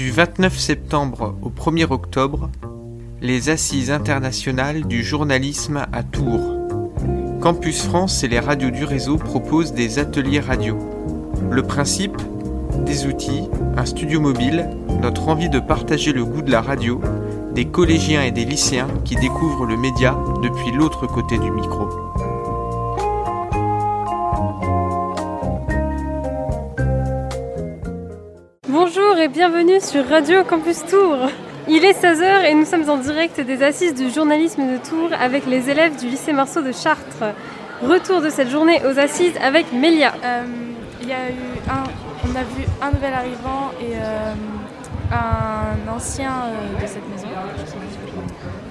Du 29 septembre au 1er octobre, les Assises internationales du journalisme à Tours. Campus France et les radios du réseau proposent des ateliers radio. Le principe Des outils, un studio mobile, notre envie de partager le goût de la radio, des collégiens et des lycéens qui découvrent le média depuis l'autre côté du micro. Bienvenue sur Radio Campus Tours. Il est 16h et nous sommes en direct des assises du journalisme de Tours avec les élèves du lycée Marceau de Chartres. Retour de cette journée aux assises avec Mélia. Euh, il y a eu un, on a vu un nouvel arrivant et euh, un ancien euh, de cette maison.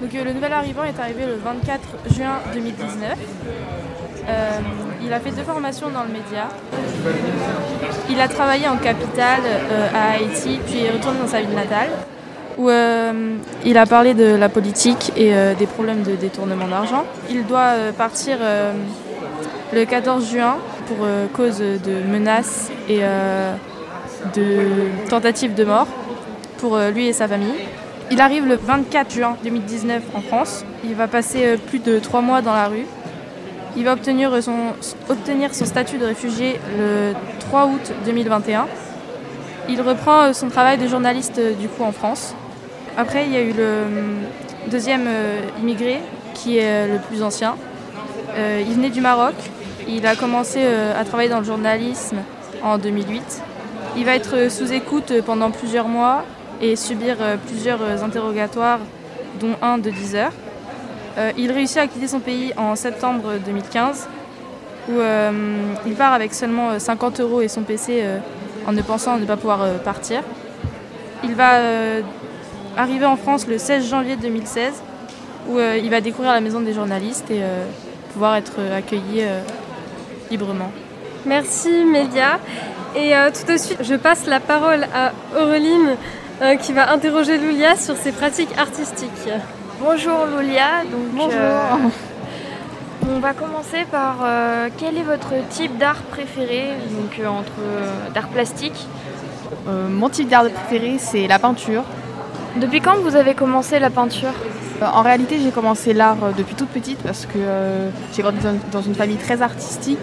Donc le nouvel arrivant est arrivé le 24 juin 2019. Il a fait deux formations dans le média. Il a travaillé en capitale à Haïti, puis est retourné dans sa ville natale où euh, il a parlé de la politique et euh, des problèmes de détournement d'argent. Il doit euh, partir le 14 juin pour cause de menaces et de tentatives de mort pour lui et sa famille. Il arrive le 24 juin 2019 en France. Il va passer plus de trois mois dans la rue. Il va obtenir son, statut de réfugié le 3 août 2021. Il reprend son travail de journaliste du coup en France. Après, il y a eu le euh, deuxième euh, immigré, qui est euh, le plus ancien. il venait du Maroc. Il a commencé à travailler dans le journalisme en 2008. Il va être sous écoute pendant plusieurs mois et subir plusieurs interrogatoires, dont un de 10 heures. Il réussit à quitter son pays en septembre 2015, où il part avec seulement 50 euros et son PC en ne pensant ne pas pouvoir partir. Il va arrivé en France le 16 janvier 2016, où euh, il va découvrir la maison des journalistes et euh, pouvoir être euh, accueilli librement. Merci Mélia. Et tout de suite, je passe la parole à Aureline qui va interroger Loulia sur ses pratiques artistiques. Bonjour Loulia. Donc, Bonjour. on va commencer par quel est votre type d'art préféré, donc entre d'art plastique? Mon type d'art préféré, c'est la peinture. Depuis quand vous avez commencé la peinture? Euh, En réalité, j'ai commencé l'art euh, depuis toute petite parce que euh, j'ai grandi dans une famille très artistique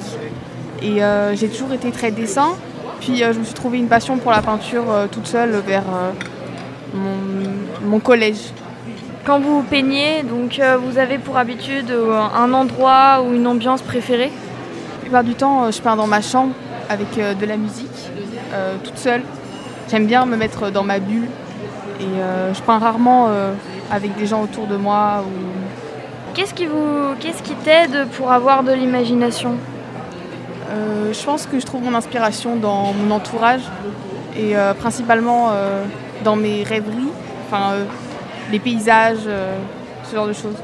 et j'ai toujours été très dessin. Puis je me suis trouvé une passion pour la peinture toute seule vers mon, collège. Quand vous peignez, donc vous avez pour habitude un endroit ou une ambiance préférée La plupart du temps, je peins dans ma chambre avec de la musique, toute seule. J'aime bien me mettre dans ma bulle et euh, je peins rarement euh, avec des gens autour de moi. Qu'est-ce qui vous, qu'est-ce qui t'aide pour avoir de l'imagination? Euh, Je pense que je trouve mon inspiration dans mon entourage et principalement dans mes rêveries, enfin les paysages, ce genre de choses.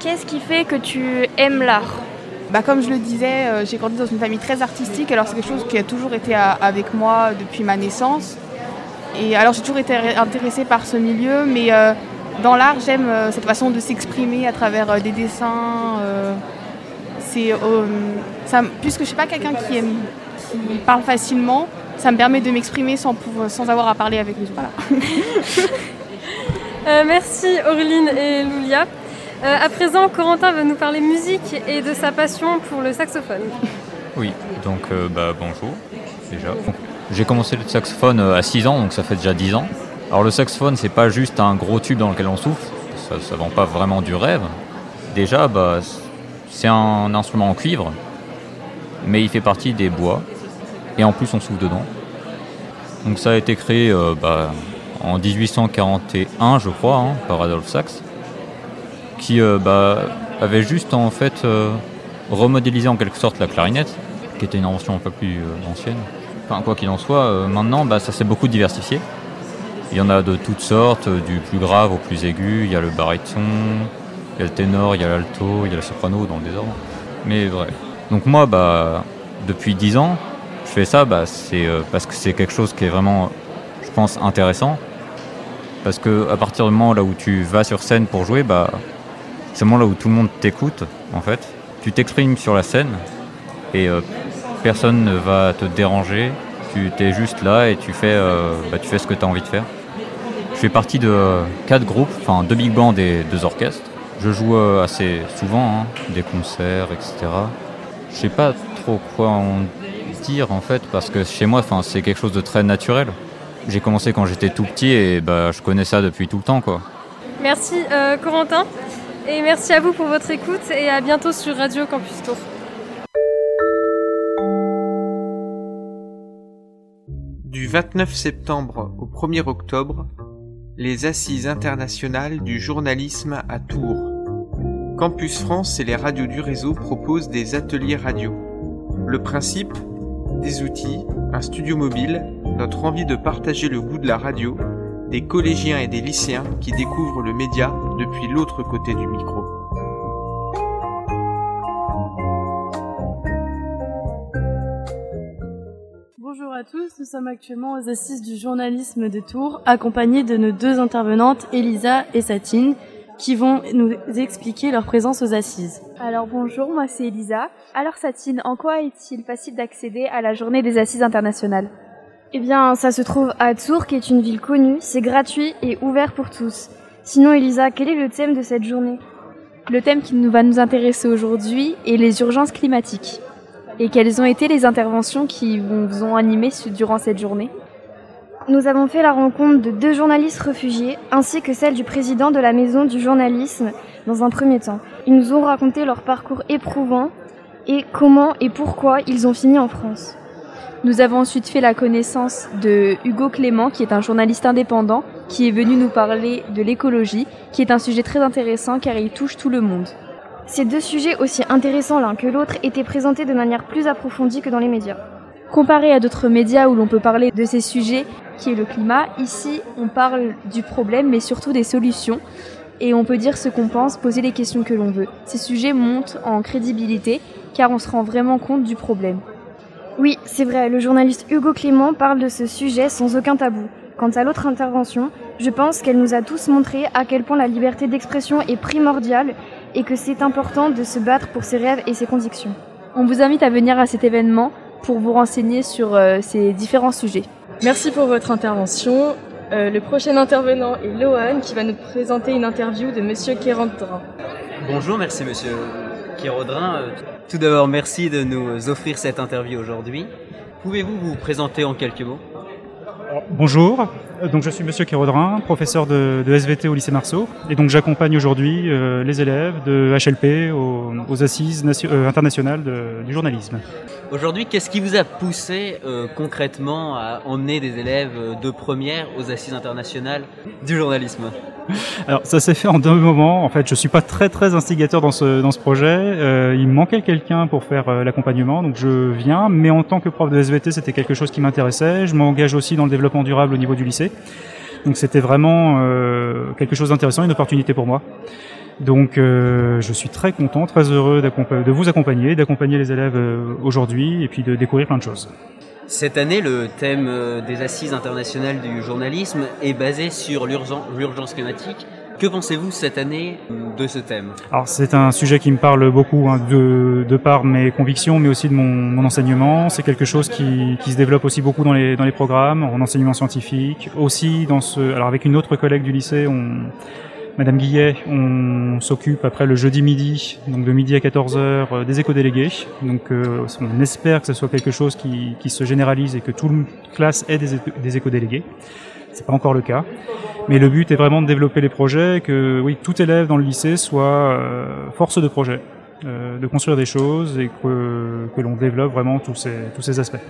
Qu'est-ce qui fait que tu aimes l'art? Bah, comme je le disais, j'ai grandi dans une famille très artistique, alors c'est quelque chose qui a toujours été avec moi depuis ma naissance. Et alors j'ai toujours été intéressée par ce milieu, mais euh, dans l'art j'aime euh, cette façon de s'exprimer à travers euh, des dessins. c'est, puisque je ne suis pas quelqu'un qui, aime, qui parle facilement, ça me permet de m'exprimer sans, sans avoir à parler avec les autres. merci Aureline et Loulia. à présent, Corentin va nous parler musique et de sa passion pour le saxophone. Oui, donc bah, bonjour déjà. J'ai commencé le saxophone euh, à 6 ans, donc ça fait déjà 10 ans. Alors le saxophone, c'est pas juste un gros tube dans lequel on souffle, ça, ne vend pas vraiment du rêve. Déjà, bah, c'est un instrument en cuivre, mais il fait partie des bois, et en plus on souffle dedans. Donc ça a été créé euh, bah, en 1841, je crois, hein, par Adolphe Sax, qui euh, bah, avait juste en fait remodélisé en quelque sorte la clarinette, qui était une invention un peu plus ancienne quoi qu'il en soit, euh, maintenant, bah, ça s'est beaucoup diversifié. Il y en a de toutes sortes, euh, du plus grave au plus aigu. Il y a le baryton, il y a le ténor, il y a l'alto, il y a le soprano dans le désordre. Mais vrai. Donc moi, bah, depuis 10 ans, je fais ça bah, c'est euh, parce que c'est quelque chose qui est vraiment, je pense, intéressant. Parce que à partir du moment là où tu vas sur scène pour jouer, bah, c'est le moment là où tout le monde t'écoute, en fait. Tu t'exprimes sur la scène et personne ne va te déranger. Tu es juste là et tu fais, euh, bah, tu fais ce que tu as envie de faire. fais partie de quatre groupes, enfin deux big bands et deux orchestres. Je joue assez souvent, hein, des concerts, etc. Je sais pas trop quoi en dire en fait, parce que chez moi, c'est quelque chose de très naturel. J'ai commencé quand j'étais tout petit et bah, je connais ça depuis tout le temps, quoi. Merci euh, Corentin et merci à vous pour votre écoute et à bientôt sur Radio Campus Tour. Du 29 septembre au 1er octobre, les Assises internationales du journalisme à Tours. Campus France et les radios du réseau proposent des ateliers radio. Le principe Des outils, un studio mobile, notre envie de partager le goût de la radio, des collégiens et des lycéens qui découvrent le média depuis l'autre côté du micro. Bonjour à tous, nous sommes actuellement aux assises du journalisme de Tours, accompagnés de nos deux intervenantes, Elisa et Satine, qui vont nous expliquer leur présence aux assises. Alors bonjour, moi c'est Elisa. Alors Satine, en quoi est-il facile d'accéder à la journée des assises internationales? Eh bien, ça se trouve à Tours, qui est une ville connue, c'est gratuit et ouvert pour tous. Sinon Elisa, quel est le thème de cette journée? Le thème qui nous va nous intéresser aujourd'hui est les urgences climatiques. Et quelles ont été les interventions qui vous ont animé durant cette journée? Nous avons fait la rencontre de deux journalistes réfugiés ainsi que celle du président de la maison du journalisme dans un premier temps. Ils nous ont raconté leur parcours éprouvant et comment et pourquoi ils ont fini en France. Nous avons ensuite fait la connaissance de Hugo Clément, qui est un journaliste indépendant, qui est venu nous parler de l'écologie, qui est un sujet très intéressant car il touche tout le monde. Ces deux sujets aussi intéressants l'un que l'autre étaient présentés de manière plus approfondie que dans les médias. Comparé à d'autres médias où l'on peut parler de ces sujets, qui est le climat, ici on parle du problème mais surtout des solutions et on peut dire ce qu'on pense, poser les questions que l'on veut. Ces sujets montent en crédibilité car on se rend vraiment compte du problème. Oui, c'est vrai, le journaliste Hugo Clément parle de ce sujet sans aucun tabou. Quant à l'autre intervention, je pense qu'elle nous a tous montré à quel point la liberté d'expression est primordiale et que c'est important de se battre pour ses rêves et ses convictions. On vous invite à venir à cet événement pour vous renseigner sur euh, ces différents sujets. Merci pour votre intervention. Euh, le prochain intervenant est Lohan qui va nous présenter une interview de Monsieur Kérodrin. Bonjour, merci Monsieur Kérodrin. Euh, tout d'abord, merci de nous offrir cette interview aujourd'hui. Pouvez-vous vous présenter en quelques mots? Bonjour, donc je suis Monsieur Kérodrin, professeur de, SVT au lycée Marceau, et donc j'accompagne aujourd'hui euh, les élèves de HLP aux, assises euh, internationales du journalisme. Aujourd'hui, qu'est-ce qui vous a poussé euh, concrètement à emmener des élèves de première aux assises internationales du journalisme? Alors ça s'est fait en deux moments. En fait, je suis pas très très instigateur dans ce dans ce projet. il me manquait quelqu'un pour faire l'accompagnement, donc je viens. Mais en tant que prof de SVT, c'était quelque chose qui m'intéressait. Je m'engage aussi dans le développement durable au niveau du lycée. Donc c'était vraiment euh, quelque chose d'intéressant, une opportunité pour moi. Donc euh, je suis très content, très heureux de vous accompagner, d'accompagner les élèves euh, aujourd'hui et puis de découvrir plein de choses. Cette année, le thème des assises internationales du journalisme est basé sur l'urgence climatique que pensez-vous cette année de ce thème? Alors c'est un sujet qui me parle beaucoup hein, de, de, par mes convictions, mais aussi de mon, enseignement. C'est quelque chose qui, qui, se développe aussi beaucoup dans les, dans les programmes, en enseignement scientifique, aussi dans ce. Alors avec une autre collègue du lycée, on, Madame Guillet, on s'occupe après le jeudi midi, donc de midi à 14h, euh, des éco-délégués. Donc euh, on espère que ce soit quelque chose qui, se généralise et que toute classe ait des, éco-délégués. C'est pas encore le cas. Mais le but est vraiment de développer les projets, que oui, tout élève dans le lycée soit euh, force de projet, euh, de construire des choses et que, que l'on développe vraiment tous ces aspects.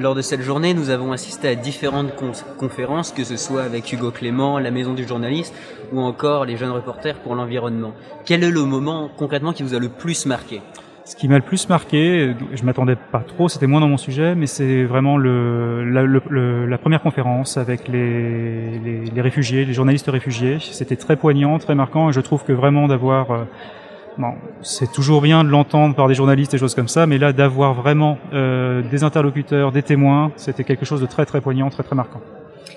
Lors de cette journée, nous avons assisté à différentes conférences, que ce soit avec Hugo Clément, la Maison du journaliste, ou encore les jeunes reporters pour l'environnement. Quel est le moment concrètement qui vous a le plus marqué? Ce qui m'a le plus marqué, je m'attendais pas trop, c'était moins dans mon sujet, mais c'est vraiment le, la, première conférence avec les, les, les, réfugiés, les journalistes réfugiés. C'était très poignant, très marquant, et je trouve que vraiment d'avoir, euh, bon, c'est toujours bien de l'entendre par des journalistes et choses comme ça, mais là d'avoir vraiment euh, des interlocuteurs, des témoins, c'était quelque chose de très très poignant, très très marquant.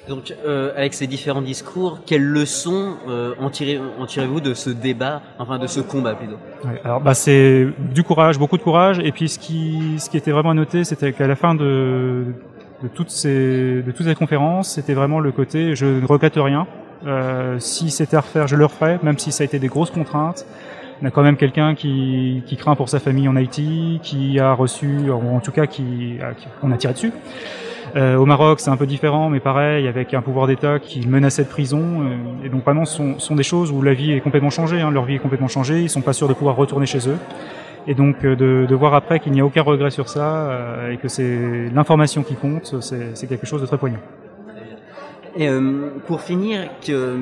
Donc, euh, avec ces différents discours, quelles leçons euh, en, tirez, en tirez-vous de ce débat, enfin de ce combat plutôt? Ouais, Alors, bah, c'est du courage, beaucoup de courage. Et puis, ce qui, ce qui était vraiment à noter, c'était qu'à la fin de, de toutes ces de toutes ces conférences, c'était vraiment le côté je ne regrette rien. Euh, si c'était à refaire, je le referais, même si ça a été des grosses contraintes. On a quand même quelqu'un qui, qui craint pour sa famille en Haïti, qui a reçu, ou en tout cas qui, qu'on a tiré dessus. Euh, au Maroc, c'est un peu différent, mais pareil, avec un pouvoir d'État qui menaçait de prison. Euh, et donc vraiment, ce sont, sont, des choses où la vie est complètement changée. Hein, leur vie est complètement changée. Ils sont pas sûrs de pouvoir retourner chez eux. Et donc euh, de, de voir après qu'il n'y a aucun regret sur ça euh, et que c'est l'information qui compte, c'est quelque chose de très poignant. Et euh, pour finir, que,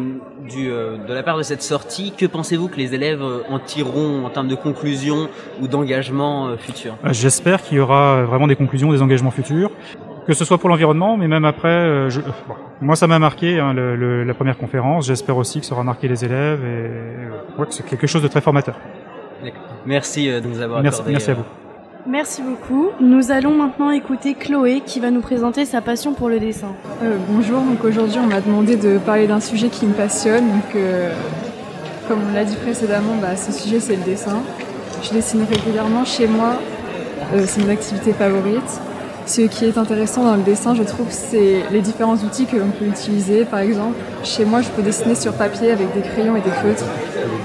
du, euh, de la part de cette sortie, que pensez-vous que les élèves en tireront en termes de conclusions ou d'engagements euh, futurs J'espère qu'il y aura vraiment des conclusions, des engagements futurs, que ce soit pour l'environnement, mais même après. Je, bon, moi, ça m'a marqué hein, le, le, la première conférence. J'espère aussi que ça aura marqué les élèves et ouais, que c'est quelque chose de très formateur. Merci de nous avoir merci, accordé. Merci à vous. Merci beaucoup. Nous allons maintenant écouter Chloé qui va nous présenter sa passion pour le dessin. Euh, bonjour, donc aujourd'hui on m'a demandé de parler d'un sujet qui me passionne. Donc, euh, comme on l'a dit précédemment, bah, ce sujet c'est le dessin. Je dessine régulièrement chez moi, euh, c'est mon activité favorite. Ce qui est intéressant dans le dessin, je trouve, c'est les différents outils que l'on peut utiliser. Par exemple, chez moi, je peux dessiner sur papier avec des crayons et des feutres,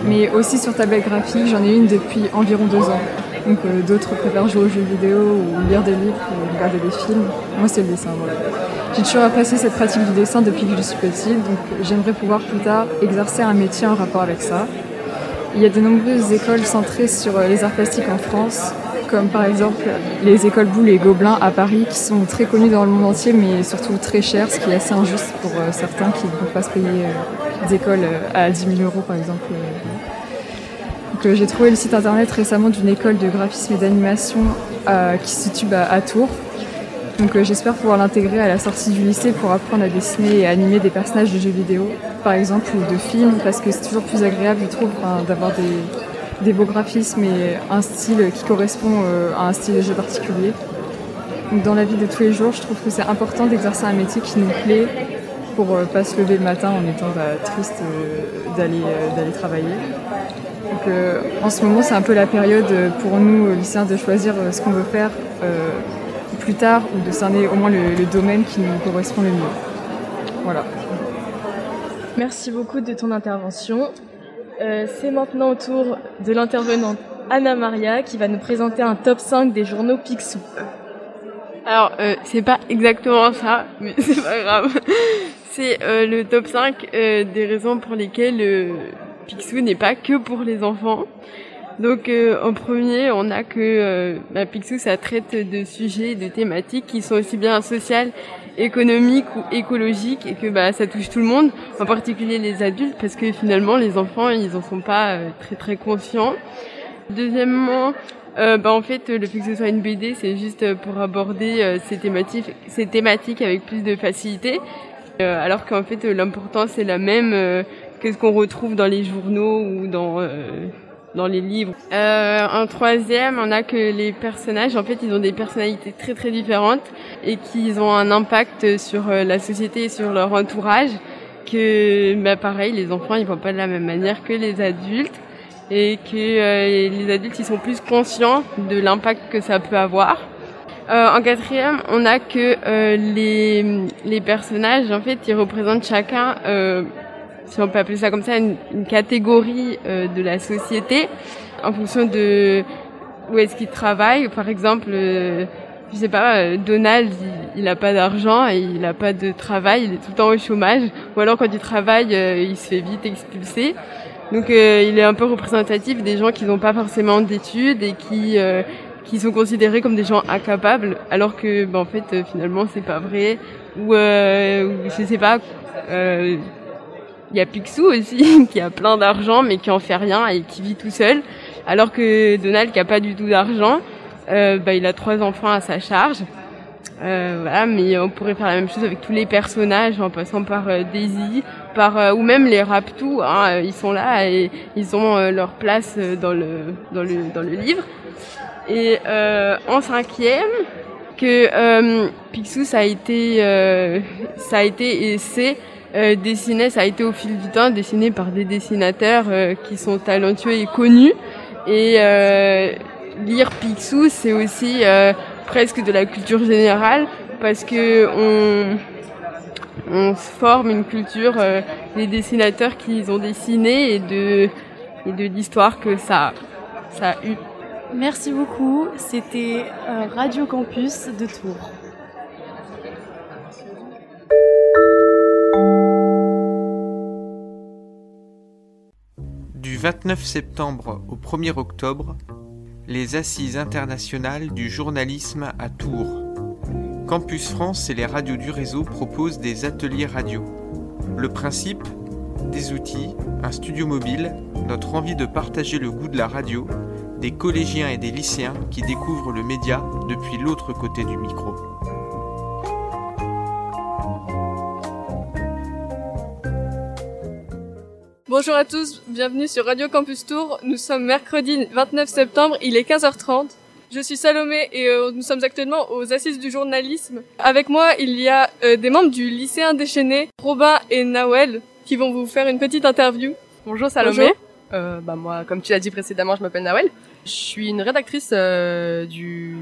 mais aussi sur tablette graphique. J'en ai une depuis environ deux ans. Donc euh, d'autres préfèrent jouer aux jeux vidéo ou lire des livres ou regarder des films. Moi, c'est le dessin. J'ai toujours apprécié cette pratique du dessin depuis que je suis petite, donc j'aimerais pouvoir plus tard exercer un métier en rapport avec ça. Il y a de nombreuses écoles centrées sur les arts plastiques en France, comme par exemple les écoles Boulle et Gobelin à Paris, qui sont très connues dans le monde entier, mais surtout très chères, ce qui est assez injuste pour euh, certains qui ne peuvent pas se payer euh, des écoles à 10 000 euros, par exemple. J'ai trouvé le site internet récemment d'une école de graphisme et d'animation euh, qui se situe à, à Tours. Donc euh, j'espère pouvoir l'intégrer à la sortie du lycée pour apprendre à dessiner et à animer des personnages de jeux vidéo, par exemple, ou de films, parce que c'est toujours plus agréable, je trouve, hein, d'avoir des, beaux graphismes et un style qui correspond euh, à un style de jeu particulier. Dans la vie de tous les jours, je trouve que c'est important d'exercer un métier qui nous plaît pour euh, pas se lever le matin en étant bah, triste d'aller travailler. Donc, euh, en ce moment, c'est un peu la période pour nous, lycéens, de choisir euh, ce qu'on veut faire euh, plus tard ou de cerner au moins le, le, domaine qui nous correspond le mieux. Voilà. Merci beaucoup de ton intervention. c'est maintenant au tour de l'intervenante Anna Maria qui va nous présenter un top 5 des journaux Picsou. Alors, c'est pas exactement ça, mais c'est pas grave. C'est le top 5 des raisons pour lesquelles Picsou n'est pas que pour les enfants. Donc euh, en premier, on a que euh, bah, Picsou, ça traite de sujets, de thématiques qui sont aussi bien sociales, économiques ou écologiques et que bah, ça touche tout le monde, en particulier les adultes, parce que finalement les enfants, ils en sont pas euh, très très conscients. Deuxièmement, euh, bah, en fait, le fait soit une BD, c'est juste pour aborder ces, thématiques, ces thématiques avec plus de facilité, alors qu'en fait l'important c'est la même que ce qu'on retrouve dans les journaux ou dans euh, dans les livres. Euh, en troisième, on a que les personnages, en fait, ils ont des personnalités très très différentes et qu'ils ont un impact sur euh, la société et sur leur entourage. Que, bah, pareil, les enfants, ils voient pas de la même manière que les adultes et que euh, les adultes, ils sont plus conscients de l'impact que ça peut avoir. Euh, en quatrième, on a que les, les personnages, en fait, ils représentent chacun si on peut appeler ça comme ça, une, une catégorie euh, de la société en fonction de où est-ce qu'il travaille. Par exemple, euh, je sais pas, euh, Donald, il, il a pas d'argent il a pas de travail, il est tout le temps au chômage. Ou alors quand il travaille, euh, il se fait vite expulser. Donc euh, il est un peu représentatif des gens qui n'ont pas forcément d'études et qui qui sont considérés comme des gens incapables, alors que ben, en fait finalement c'est pas vrai. Ou, ou je sais pas. Euh, il y a Picsou aussi, qui a plein d'argent, mais qui en fait rien et qui vit tout seul. Alors que Donald, qui a pas du tout d'argent, euh, bah, il a trois enfants à sa charge. Euh, voilà, mais on pourrait faire la même chose avec tous les personnages, en passant par euh, Daisy, par euh, ou même les Raptous. Hein, ils sont là et ils ont euh, leur place dans le dans le dans le livre. Et en cinquième, que Picsou ça a été ça a été et c'est euh, dessiné, ça a été au fil du temps dessiné par des dessinateurs euh, qui sont talentueux et connus. Et euh, lire Picsou, c'est aussi presque de la culture générale parce que on, on forme une culture euh, des dessinateurs qui ont dessiné et de, et de l'histoire que ça, ça a eu. Merci beaucoup. C'était euh, Radio Campus de Tours. 29 septembre au 1er octobre, les Assises internationales du journalisme à Tours. Campus France et les radios du réseau proposent des ateliers radio. Le principe Des outils, un studio mobile, notre envie de partager le goût de la radio, des collégiens et des lycéens qui découvrent le média depuis l'autre côté du micro. Bonjour à tous, bienvenue sur Radio Campus Tour. Nous sommes mercredi 29 septembre, il est 15h30. Je suis Salomé et euh, nous sommes actuellement aux Assises du journalisme. Avec moi, il y a euh, des membres du lycéen déchaîné, Robin et Nawel, qui vont vous faire une petite interview. Bonjour Salomé. Bonjour. Euh, bah moi, comme tu l'as dit précédemment, je m'appelle Nawel. Je suis une rédactrice euh, du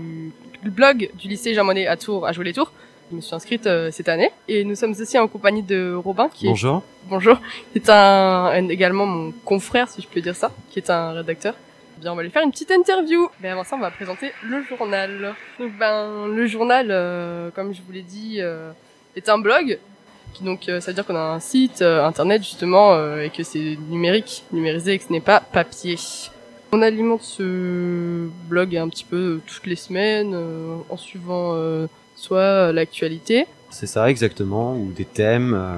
blog du lycée Jean Monnet à Tours, à Jouer les Tours. Je me suis inscrite euh, cette année et nous sommes aussi en compagnie de Robin qui Bonjour. est bonjour, qui est un, un- également mon confrère si je peux dire ça, qui est un rédacteur. Bien, on va lui faire une petite interview. Mais avant ça, on va présenter le journal. Donc, ben, le journal, euh, comme je vous l'ai dit, euh, est un blog. Qui, donc, euh, ça veut dire qu'on a un site euh, internet justement euh, et que c'est numérique, numérisé et que ce n'est pas papier. On alimente ce blog un petit peu toutes les semaines euh, en suivant euh, soit l'actualité, C'est ça exactement, ou des thèmes. euh,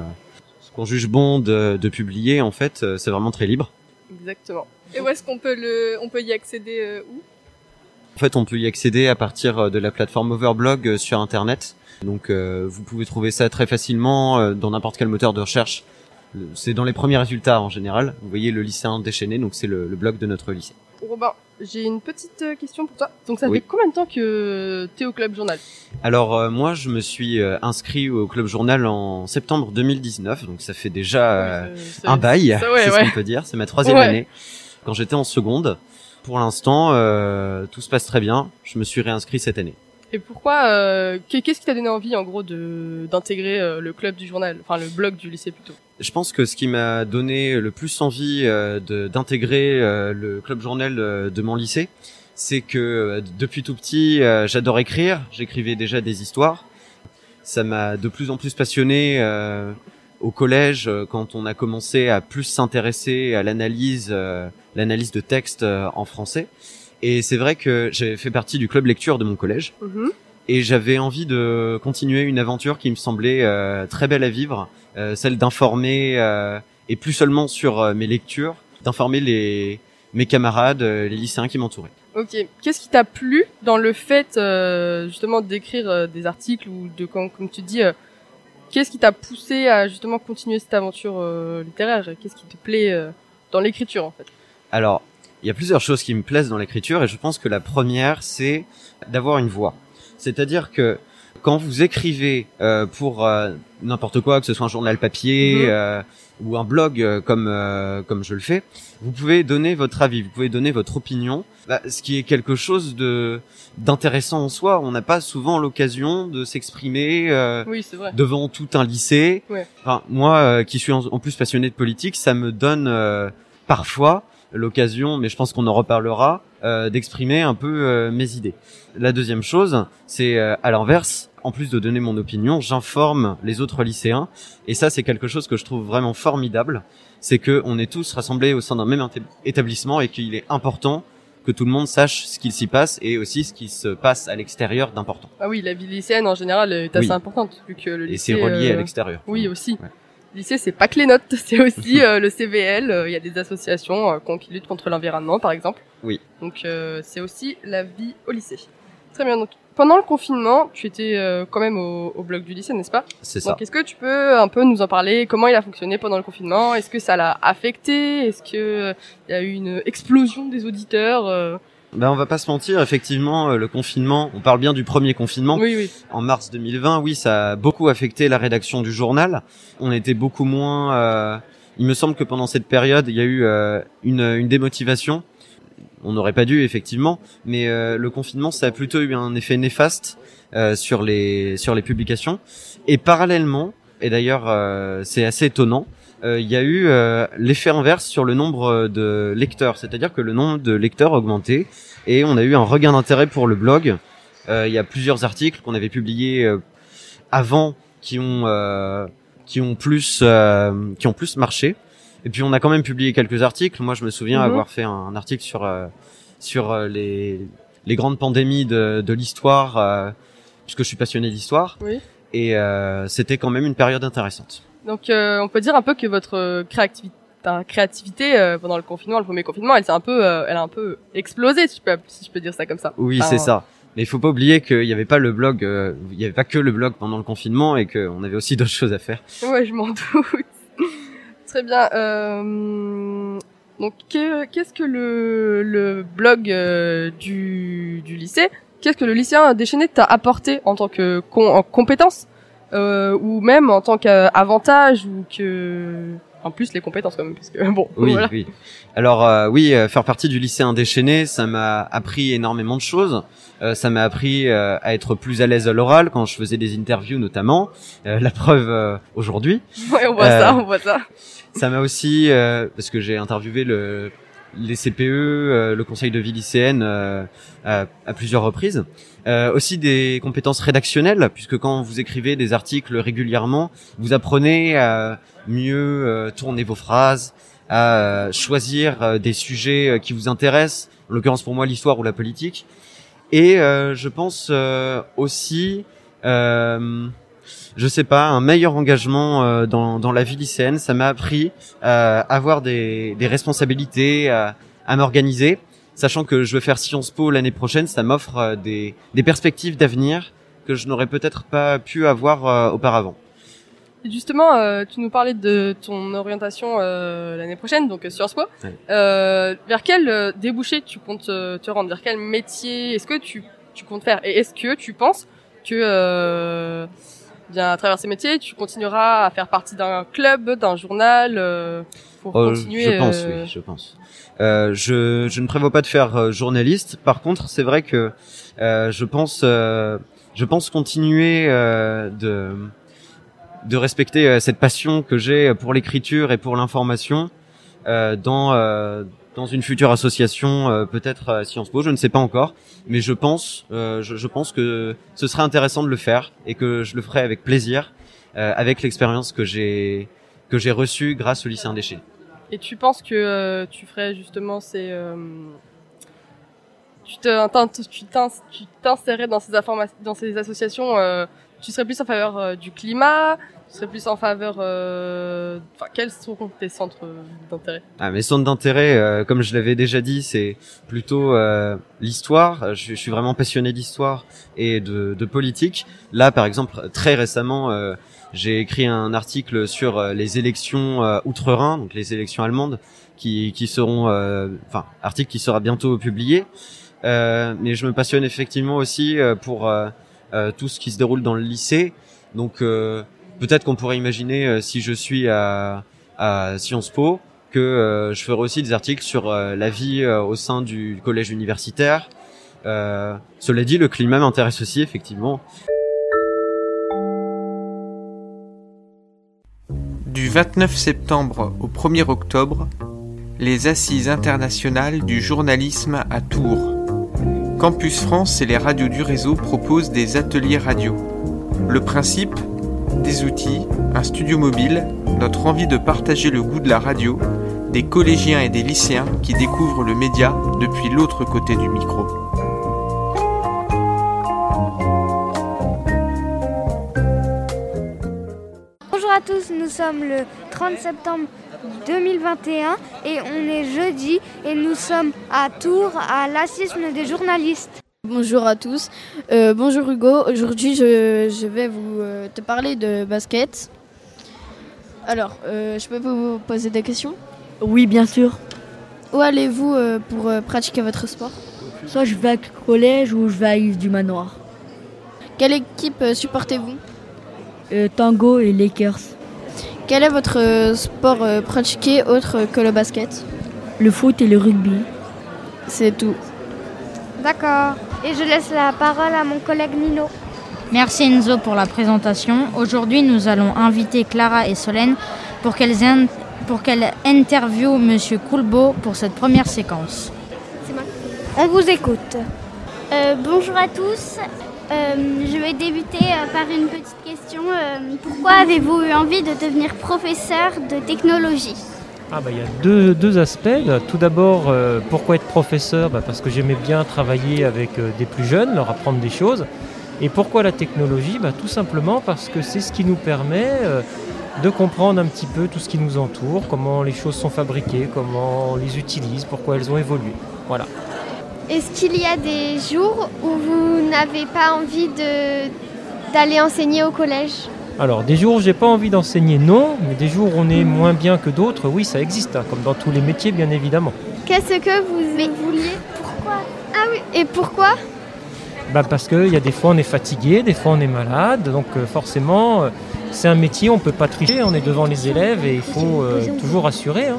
ce qu'on juge bon de, de publier, en fait, euh, c'est vraiment très libre. exactement. Et où est-ce qu'on peut le, on peut y accéder euh, où? En fait, on peut y accéder à partir euh, de la plateforme Overblog euh, sur Internet. Donc, euh, vous pouvez trouver ça très facilement euh, dans n'importe quel moteur de recherche. C'est dans les premiers résultats en général. Vous voyez le lycéen déchaîné, donc c'est le, le blog de notre lycée. Robin, j'ai une petite euh, question pour toi. Donc, ça Oui. fait combien de temps que t'es au club journal? Alors euh, moi, je me suis euh, inscrit au club journal en septembre 2019, donc ça fait déjà euh, un bail, ouais, c'est ce ouais. qu'on peut dire. C'est ma troisième Ouais. année. Quand j'étais en seconde, pour l'instant, euh, tout se passe très bien. Je me suis réinscrit cette année. Et pourquoi euh, qu'est- Qu'est-ce qui t'a donné envie, en gros, de d'intégrer euh, le club du journal, enfin le blog du lycée plutôt? Je pense que ce qui m'a donné le plus envie euh, d'intégrer euh, le club journal euh, de mon lycée, c'est que depuis tout petit, j'adore écrire. J'écrivais déjà des histoires. Ça m'a de plus en plus passionné au collège quand on a commencé à plus s'intéresser à l'analyse, l'analyse de textes en français. Et c'est vrai que j'ai fait partie du club lecture de mon collège. Mhm. Et j'avais envie de continuer une aventure qui me semblait euh, très belle à vivre, euh, celle d'informer, euh, et plus seulement sur mes lectures, d'informer les mes camarades, les lycéens qui m'entouraient. Ok. Qu'est-ce qui t'a plu dans le fait, justement, d'écrire des articles ou de, comme, comme tu dis, qu'est-ce qui t'a poussé à justement continuer cette aventure littéraire? Qu'est-ce qui te plaît dans l'écriture, en fait? Alors, il y a plusieurs choses qui me plaisent dans l'écriture, et je pense que la première, c'est d'avoir une voix. C'est-à-dire que quand vous écrivez euh, pour euh, n'importe quoi, que ce soit un journal papier Mhm. euh, ou un blog euh, comme euh, comme je le fais, vous pouvez donner votre avis, vous pouvez donner votre opinion, bah, ce qui est quelque chose de d'intéressant en soi. On n'a pas souvent l'occasion de s'exprimer euh, Oui, devant tout un lycée. Ouais. Enfin, moi, euh, qui suis en, en plus passionné de politique, ça me donne euh, parfois l'occasion, mais je pense qu'on en reparlera, euh, d'exprimer un peu euh, mes idées. La deuxième chose, c'est euh, à l'inverse, en plus de donner mon opinion, j'informe les autres lycéens, et ça c'est quelque chose que je trouve vraiment formidable, c'est que on est tous rassemblés au sein d'un même établissement et qu'il est important que tout le monde sache ce qu'il s'y passe et aussi ce qui se passe à l'extérieur d'important. Ah oui, la vie lycéenne en général est assez Oui. importante vu que le Et lycée. c'est relié à euh, l'extérieur. Oui, aussi. Lycée, c'est pas que les notes, c'est aussi euh, le CVL. euh, Il y a des associations euh, qui luttent contre l'environnement, par exemple. Oui. Donc euh, c'est aussi la vie au lycée. Très bien. Donc pendant le confinement, tu étais euh, quand même au, au bloc du lycée, n'est-ce pas? C'est ça. Donc est-ce que tu peux un peu nous en parler? Comment il a fonctionné pendant le confinement? Est-ce que ça l'a affecté? Est-ce que euh, il y a eu une explosion des auditeurs euh? Ben on va pas se mentir, effectivement, euh, le confinement, on parle bien du premier confinement. Oui, oui. En mars 2020, oui, ça a beaucoup affecté la rédaction du journal. On était beaucoup moins. euh, il me semble que pendant cette période, il y a eu euh, une, une démotivation. on n'aurait pas dû effectivement, mais le confinement ça a plutôt eu un effet néfaste sur les sur les publications. Et parallèlement, et d'ailleurs c'est assez étonnant, il y a eu l'effet inverse sur le nombre de lecteurs, c'est-à-dire que le nombre de lecteurs a augmenté et on a eu un regain d'intérêt pour le blog. il y a plusieurs articles qu'on avait publiés avant qui ont qui ont plus euh, qui ont plus marché. Et puis on a quand même publié quelques articles. Moi, je me souviens Mhm. avoir fait un, article sur euh, sur euh, les les grandes pandémies de, de l'histoire, euh, puisque je suis passionné d'histoire. Oui. Et euh, c'était quand même une période intéressante. Donc euh, on peut dire un peu que votre euh, créativité, ta créativité euh, pendant le confinement, le premier confinement, elle s'est un peu, euh, elle a un peu explosé, si je peux, si je peux dire ça comme ça. Oui, Enfin, c'est ça. Mais il faut pas oublier qu'il n'y avait pas le blog, euh, il y avait pas que le blog pendant le confinement et qu'on avait aussi d'autres choses à faire. Ouais, je m'en doute. Très bien. Euh, donc, que- qu'est-ce que le, le blog du, du lycée, qu'est-ce que le lycéen déchaîné t'a apporté en tant que en compétence? Euh, ou même en tant qu'avantage ou que en plus les compétences quand même parce que bon Oui, voilà. oui. Alors euh, oui, euh, faire partie du lycée indéchaîné, ça m'a appris énormément de choses. Euh, ça m'a appris euh, à être plus à l'aise à l'oral quand je faisais des interviews notamment. Euh, la preuve euh, aujourd'hui. Ouais, on voit ça, on voit ça. Ça m'a aussi euh, parce que j'ai interviewé le les CPE, euh, le conseil de vie lycéenne euh, à, à plusieurs reprises. Euh, aussi des compétences rédactionnelles, puisque quand vous écrivez des articles régulièrement, vous apprenez à mieux euh, tourner vos phrases, à euh, choisir euh, des sujets qui vous intéressent, en l'occurrence pour moi l'histoire ou la politique. Et euh, je pense euh, aussi, euh, je sais pas, un meilleur engagement dans, dans la vie lycéenne. Ça m'a appris à avoir des, des responsabilités, à, à m'organiser, sachant que je veux faire Sciences Po l'année prochaine. Ça m'offre euh, des, des perspectives d'avenir que je n'aurais peut-être pas pu avoir euh, auparavant. Et justement, euh, tu nous parlais de ton orientation euh, l'année prochaine, donc euh, Sciences Po. Ouais. Euh, vers quel débouché tu comptes te rendre? Vers quel métier Est-ce que tu, tu comptes faire? Et est-ce que tu penses que, euh, bien à travers ces métiers, tu continueras à faire partie d'un club, d'un journal euh, pour continuer je pense, oui, je pense. Euh, je, je ne prévois pas de faire euh, journaliste. Par contre, c'est vrai que euh, je pense, euh, je pense continuer euh, de de respecter cette passion que j'ai pour l'écriture et pour l'information dans dans une future association, peut-être à Sciences Po, je ne sais pas encore, mais je pense, je, je pense que ce serait intéressant de le faire et que je le ferai avec plaisir, avec l'expérience que j'ai que j'ai reçue grâce au lycée indéchaîné. Et tu penses que euh, tu ferais justement ces... euh, tu te- t'in- tu t'in- tu t'insérerais dans ces, dans ces associations, euh, tu serais plus en faveur euh, du climat, tu serais plus en faveur... euh, Enfin, quels sont tes centres d'intérêt? Ah, mes centres d'intérêt, euh, comme je l'avais déjà dit, c'est plutôt euh, l'histoire. Je, suis vraiment passionné d'histoire et de, de politique. Là, par exemple, très récemment, euh, j'ai écrit un article sur les élections outre-Rhin, donc les élections allemandes, qui, qui seront, enfin, article qui sera bientôt publié. Mais je me passionne effectivement aussi pour tout ce qui se déroule dans le lycée. Donc euh, peut-être qu'on pourrait imaginer euh, si je suis à, à Sciences Po que euh, je ferai aussi des articles sur euh, la vie euh, au sein du collège universitaire. Euh, cela dit, le climat m'intéresse aussi effectivement. Du 29 septembre au 1er octobre, les Assises internationales du journalisme à Tours. Campus France et les radios du réseau proposent des ateliers radio. Le principe? Des outils, un studio mobile, notre envie de partager le goût de la radio, des collégiens et des lycéens qui découvrent le média depuis l'autre côté du micro. Bonjour à tous, nous sommes le 30 septembre 2021 et on est jeudi et nous sommes à Tours à l'assisme des journalistes. Bonjour à tous. Euh, bonjour Hugo. Aujourd'hui, je, je vais vous euh, te parler de basket. Alors, euh, je peux vous poser des questions? Oui, bien sûr. Où allez-vous euh, pour euh, pratiquer votre sport? Soit je vais à collège ou je vais à Yves du Manoir. Quelle équipe supportez-vous? Euh, tango et Lakers. Quel est votre euh, sport euh, pratiqué autre que le basket? Le foot et le rugby. c'est tout. D'accord. Et je laisse la parole à mon collègue Nino. Merci Enzo pour la présentation. Aujourd'hui, nous allons inviter Clara et Solène pour qu'elles in- pour qu'elles interviewent Monsieur Coulbeau pour cette première séquence. On vous écoute. Euh, bonjour à tous. Euh, je vais débuter euh, par une petite question. Euh, pourquoi avez-vous eu envie de devenir professeur de technologie? Ah bah, il y a deux, deux aspects. Tout d'abord, pourquoi être professeur? Bah, Parce que j'aimais bien travailler avec des plus jeunes, leur apprendre des choses. Et pourquoi la technologie? Bah, Tout simplement parce que c'est ce qui nous permet de comprendre un petit peu tout ce qui nous entoure, comment les choses sont fabriquées, comment on les utilise, pourquoi elles ont évolué. Voilà. Est-ce qu'il y a des jours où vous n'avez pas envie de d'aller enseigner au collège Alors, des jours où j'ai pas envie d'enseigner, non, mais des jours où on est moins bien que d'autres, oui, ça existe, hein, comme dans tous les métiers, bien évidemment. Qu'est-ce que vous vouliez Pourquoi Ah oui, et pourquoi Bah parce qu'il y a des fois on est fatigué, des fois on est malade, donc euh, forcément euh, c'est un métier, on ne peut pas tricher, on est devant les élèves et il faut euh, toujours assurer. hein.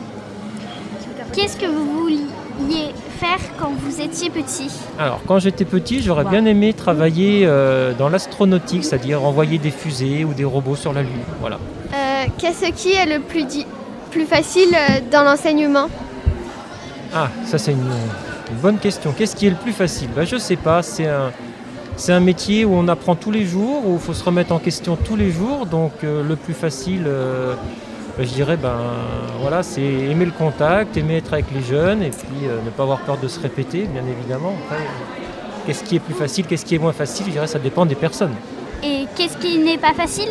Qu'est-ce que vous vouliez faire quand vous étiez petit Alors quand j'étais petit, j'aurais bien aimé travailler euh, dans l'astronautique, c'est-à-dire envoyer des fusées ou des robots sur la Lune. Voilà. Euh, Qu'est-ce qui est le plus, facile euh, dans l'enseignement? Ah, ça c'est une, une bonne question. Qu'est-ce qui est le plus facile? Bah, Je sais pas, c'est un, c'est un métier où on apprend tous les jours, où il faut se remettre en question tous les jours. Donc euh, le plus facile, euh, je dirais, ben, voilà, c'est aimer le contact, aimer être avec les jeunes et puis euh, ne pas avoir peur de se répéter, bien évidemment. Qu'est-ce qui est plus facile, qu'est-ce qui est moins facile Je dirais, ça dépend des personnes. Et qu'est-ce qui n'est pas facile?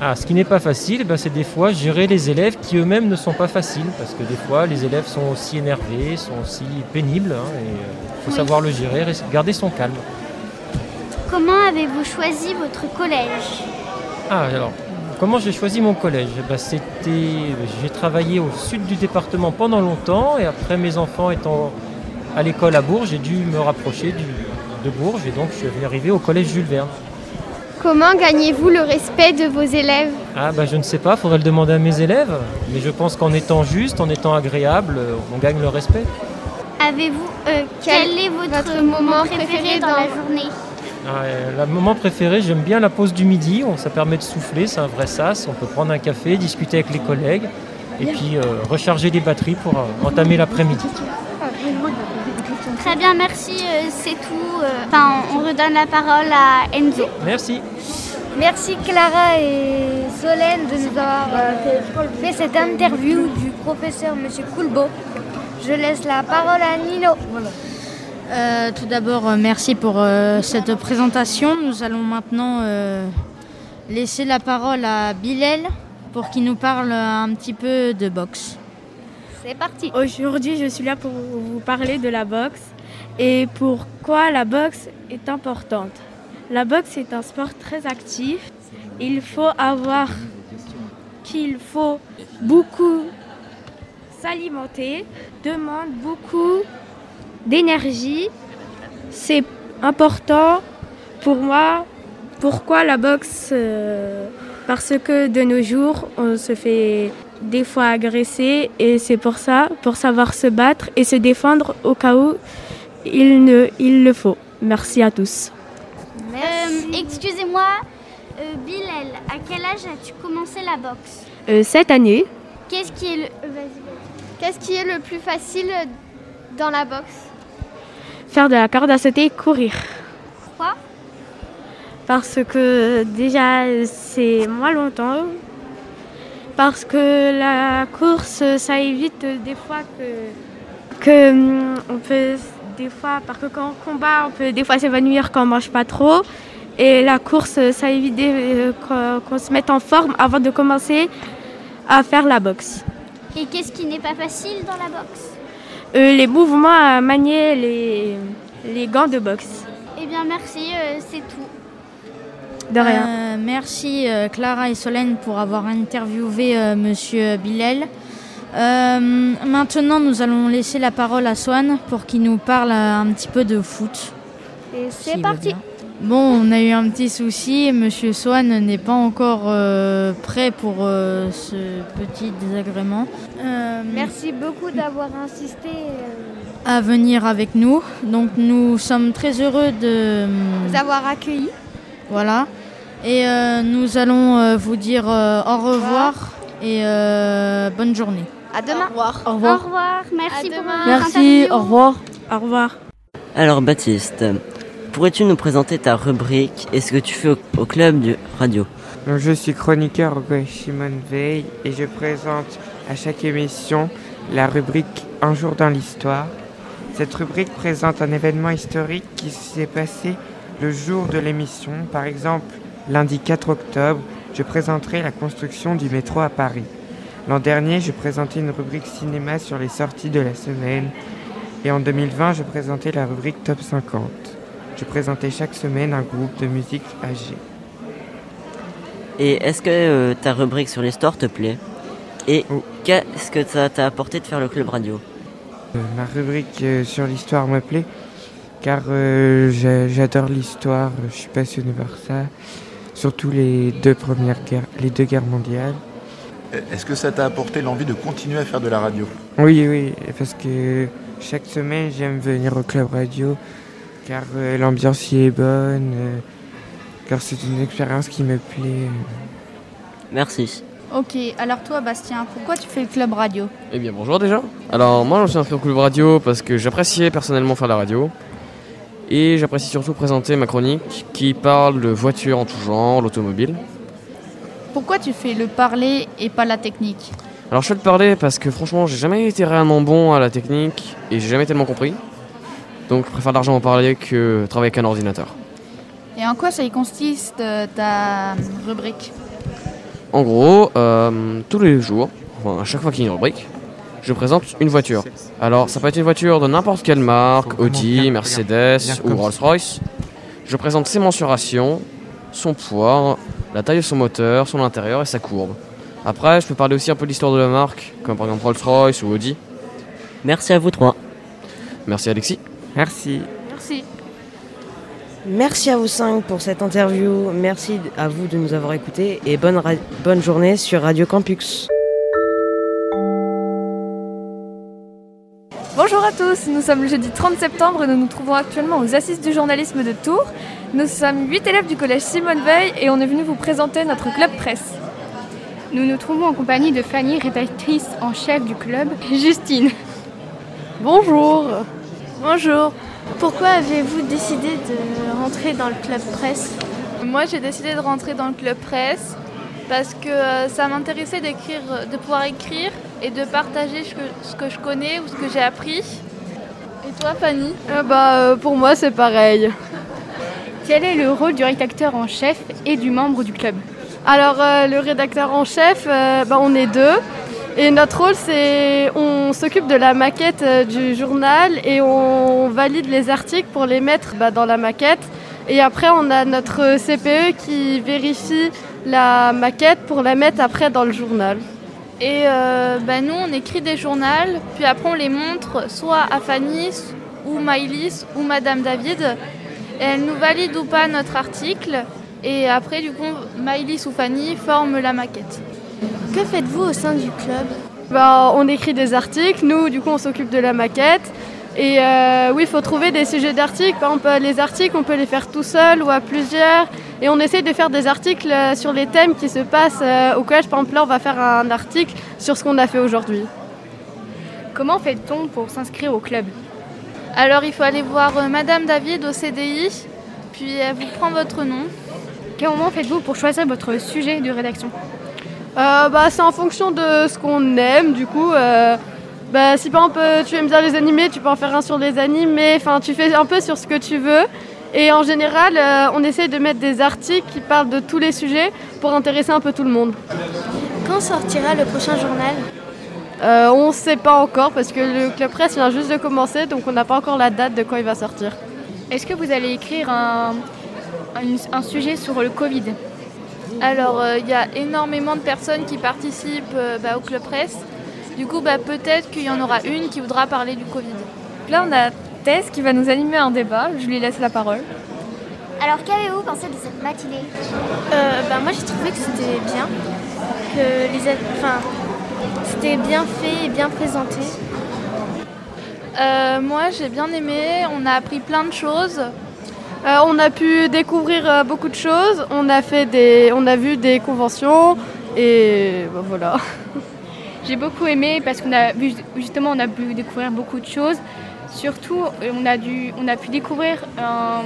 Ah, ce qui n'est pas facile, ben, c'est des fois gérer les élèves qui eux-mêmes ne sont pas faciles, parce que des fois les élèves sont aussi énervés, sont aussi pénibles, hein, et il faut Oui. savoir le gérer, res- garder son calme. Comment avez-vous choisi votre collège? Ah, alors, comment j'ai choisi mon collège? Ben, C'était, j'ai travaillé au sud du département pendant longtemps, et après mes enfants étant à l'école à Bourges, j'ai dû me rapprocher du- de Bourges, et donc je suis arrivé au collège Jules Verne. Comment gagnez-vous le respect de vos élèves? Ah bah je ne sais pas, faudrait le demander à mes élèves, mais je pense qu'en étant juste, en étant agréable, on gagne le respect. Avez-vous euh, quel, est votre, moment préféré dans la journée? Le moment préféré, j'aime bien la pause du midi, on- ça permet de souffler, c'est un vrai sas, on peut prendre un café, discuter avec les collègues, et puis euh, recharger les batteries pour euh, entamer l'après-midi. Très bien, merci, euh, c'est tout. Euh, Enfin, on redonne la parole à Enzo. Merci. Merci Clara et Solène de nous avoir euh, fait cette interview du professeur Monsieur Coulbeau. Je laisse la parole à Nino. Euh, tout d'abord, euh, merci pour euh, cette présentation. Nous allons maintenant euh, laisser la parole à Bilal pour qu'il nous parle un petit peu de boxe. C'est parti. Aujourd'hui, je suis là pour vous parler de la boxe et pourquoi la boxe est importante. La boxe est un sport très actif. Il faut avoir qu'il faut beaucoup s'alimenter, demande beaucoup d'énergie. C'est important pour moi. Pourquoi la boxe Euh, Parce que de nos jours, on se fait des fois agresser et c'est pour ça, pour savoir se battre et se défendre au cas où il, ne, il le faut. Merci à tous. Euh, Excusez-moi, euh, Bilal, à quel âge as-tu commencé la boxe? Euh, cette année, Qu'est-ce qui est le. Qu'est-ce qui est le plus facile dans la boxe? Faire de la corde à sauter et courir. Pourquoi? Parce que déjà, c'est moins longtemps. Parce que la course, ça évite des fois que, que hum, on peut des fois, parce que quand on combat, on peut des fois s'évanouir quand on mange pas trop. Et la course, ça évite euh, qu'on se mette en forme avant de commencer à faire la boxe. Et qu'est-ce qui n'est pas facile dans la boxe? Euh, les mouvements à manier les, les gants de boxe. Eh bien, merci, euh, c'est tout. De rien. Euh, merci euh, Clara et Solène pour avoir interviewé euh, Monsieur Bilal. Euh, maintenant, nous allons laisser la parole à Swan pour qu'il nous parle euh, un petit peu de foot. Et c'est parti. Bon, on a eu un petit souci. Monsieur Swan n'est pas encore euh, prêt pour euh, ce petit désagrément. Euh, Merci beaucoup d'avoir insisté. euh, à venir avec nous. Donc nous sommes très heureux de Vous avoir accueilli. Voilà. Et euh, nous allons euh, vous dire euh, au revoir et euh, bonne journée. À demain. Au revoir. Au revoir. Au revoir. Merci pour votre Merci, au revoir. Au revoir. Alors Baptiste, pourrais-tu nous présenter ta rubrique et ce que tu fais au, club du radio je suis chroniqueur Simone Veil et je présente à chaque émission la rubrique Un jour dans l'histoire. Cette rubrique présente un événement historique qui s'est passé le jour de l'émission. Par exemple, lundi 4 octobre, je présenterai la construction du métro à Paris. L'an dernier, je présentais une rubrique cinéma sur les sorties de la semaine. Et en 2020, je présentais la rubrique Top 50. Je présentais chaque semaine un groupe de musique âgé. Et est-ce que euh, ta rubrique sur l'histoire te plaît? Et qu'est-ce que ça t'a apporté de faire le club radio? Euh, ma rubrique euh, sur l'histoire me plaît car euh, j'a- j'adore l'histoire, je suis passionné par ça, surtout les deux premières guerres, les deux guerres mondiales. Est-ce que ça t'a apporté l'envie de continuer à faire de la radio? Oui, oui, parce que chaque semaine j'aime venir au club radio car euh, l'ambiance y est bonne, euh, car c'est une expérience qui me plaît. Merci. Ok, alors toi Bastien, pourquoi tu fais le club radio? Eh bien bonjour déjà. Alors moi je me suis inscrit au club radio parce que j'appréciais personnellement faire la radio. Et j'apprécie surtout présenter ma chronique qui parle de voitures en tout genre, l'automobile. Pourquoi tu fais le parler et pas la technique? Alors je fais le parler parce que franchement j'ai jamais été réellement bon à la technique et j'ai jamais tellement compris. Donc je préfère largement parler que travailler avec un ordinateur. Et en quoi ça y consiste euh, ta rubrique? En gros, euh, tous les jours, enfin à chaque fois qu'il y a une rubrique, je présente une voiture. Alors ça peut être une voiture de n'importe quelle marque, Audi, Mercedes ou Rolls-Royce. Je présente ses mensurations, son poids, la taille de son moteur, son intérieur et sa courbe. Après, je peux parler aussi un peu de l'histoire de la marque, comme par exemple Rolls-Royce ou Audi. Merci à vous trois. Merci Alexis. Merci. Merci. Merci à vous cinq pour cette interview. Merci à vous de nous avoir écoutés et bonne, journée sur Radio Campus. Bonjour à tous, nous sommes le jeudi 30 septembre et nous nous trouvons actuellement aux Assises du journalisme de Tours. Nous sommes 8 élèves du collège Simone Veil et on est venu vous présenter notre club presse. Nous nous trouvons en compagnie de Fanny, rédactrice en chef du club, Justine. Bonjour. Bonjour. Pourquoi avez-vous décidé de rentrer dans le club presse Moi, j'ai décidé de rentrer dans le club presse parce que euh, ça m'intéressait d'écrire, de pouvoir écrire et de partager ce que, ce que je connais ou ce que j'ai appris. Et toi, Fanny? Bah, euh, pour moi, c'est pareil. Quel est le rôle du rédacteur en chef et du membre du club? Alors, euh, le rédacteur en chef, euh, bah, on est deux. Et notre rôle, c'est on s'occupe de la maquette euh, du journal et on valide les articles pour les mettre bah, dans la maquette. Et après, on a notre CPE qui vérifie la maquette pour la mettre après dans le journal. Et euh, bah, nous, on écrit des journaux, puis après, on les montre soit à Fanny, ou Maïlis, ou Madame David. Et elle nous valide ou pas notre article. Et après, du coup, Maïlis ou Fanny forment la maquette. Que faites-vous au sein du club Bah, on écrit des articles, nous du coup on s'occupe de la maquette. Et euh, oui, il faut trouver des sujets d'articles. Par exemple, les articles, on peut les faire tout seul ou à plusieurs. Et on essaie de faire des articles euh, sur les thèmes qui se passent euh, au collège. Par exemple, là, on va faire un article sur ce qu'on a fait aujourd'hui. Comment fait-on pour s'inscrire au club? Alors, il faut aller voir Madame David au CDI, puis elle vous prend votre nom. Quel moment faites-vous pour choisir votre sujet de rédaction? Euh, bah, c'est en fonction de ce qu'on aime, du coup. euh, bah, si par exemple euh, tu aimes bien les animés, tu peux en faire un sur les animés. Enfin, tu fais un peu sur ce que tu veux. Et en général, euh, on essaie de mettre des articles qui parlent de tous les sujets pour intéresser un peu tout le monde. Quand sortira le prochain journal? Euh, on ne sait pas encore parce que le club presse vient juste de commencer, donc on n'a pas encore la date de quand il va sortir. Est-ce que vous allez écrire un, un- un sujet sur le Covid? Alors, euh, il y a énormément de personnes qui participent euh, bah, au Club Presse. Du coup, bah, peut-être qu'il y en aura une qui voudra parler du Covid. Là, on a Tess qui va nous animer un débat. Je lui laisse la parole. Alors, qu'avez-vous pensé de cette matinée? Euh, bah, Moi, j'ai trouvé que c'était bien. Que les a- enfin, c'était bien fait et bien présenté. Euh, moi, j'ai bien aimé. On a appris plein de choses. Euh, on a pu découvrir euh, beaucoup de choses. On a fait des, on a vu des conventions et ben, voilà. J'ai beaucoup aimé parce qu'on a vu justement on a pu découvrir beaucoup de choses. Surtout, euh, on a dû, on a pu découvrir euh,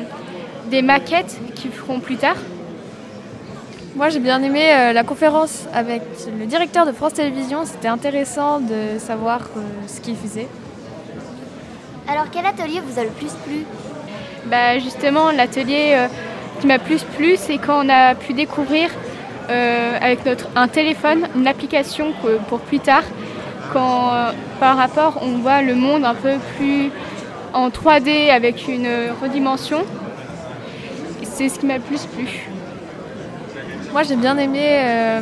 des maquettes qui feront plus tard. Moi, j'ai bien aimé euh, la conférence avec le directeur de France Télévisions. C'était intéressant de savoir euh, ce qu'il faisait. Alors, quel atelier vous a le plus plu? Bah, justement, l'atelier euh, qui m'a plus plu, c'est quand on a pu découvrir euh, avec notre un téléphone une application pour plus tard, quand euh, par rapport on voit le monde un peu plus en 3D avec une redimension. C'est ce qui m'a plus plu. Moi, j'ai bien aimé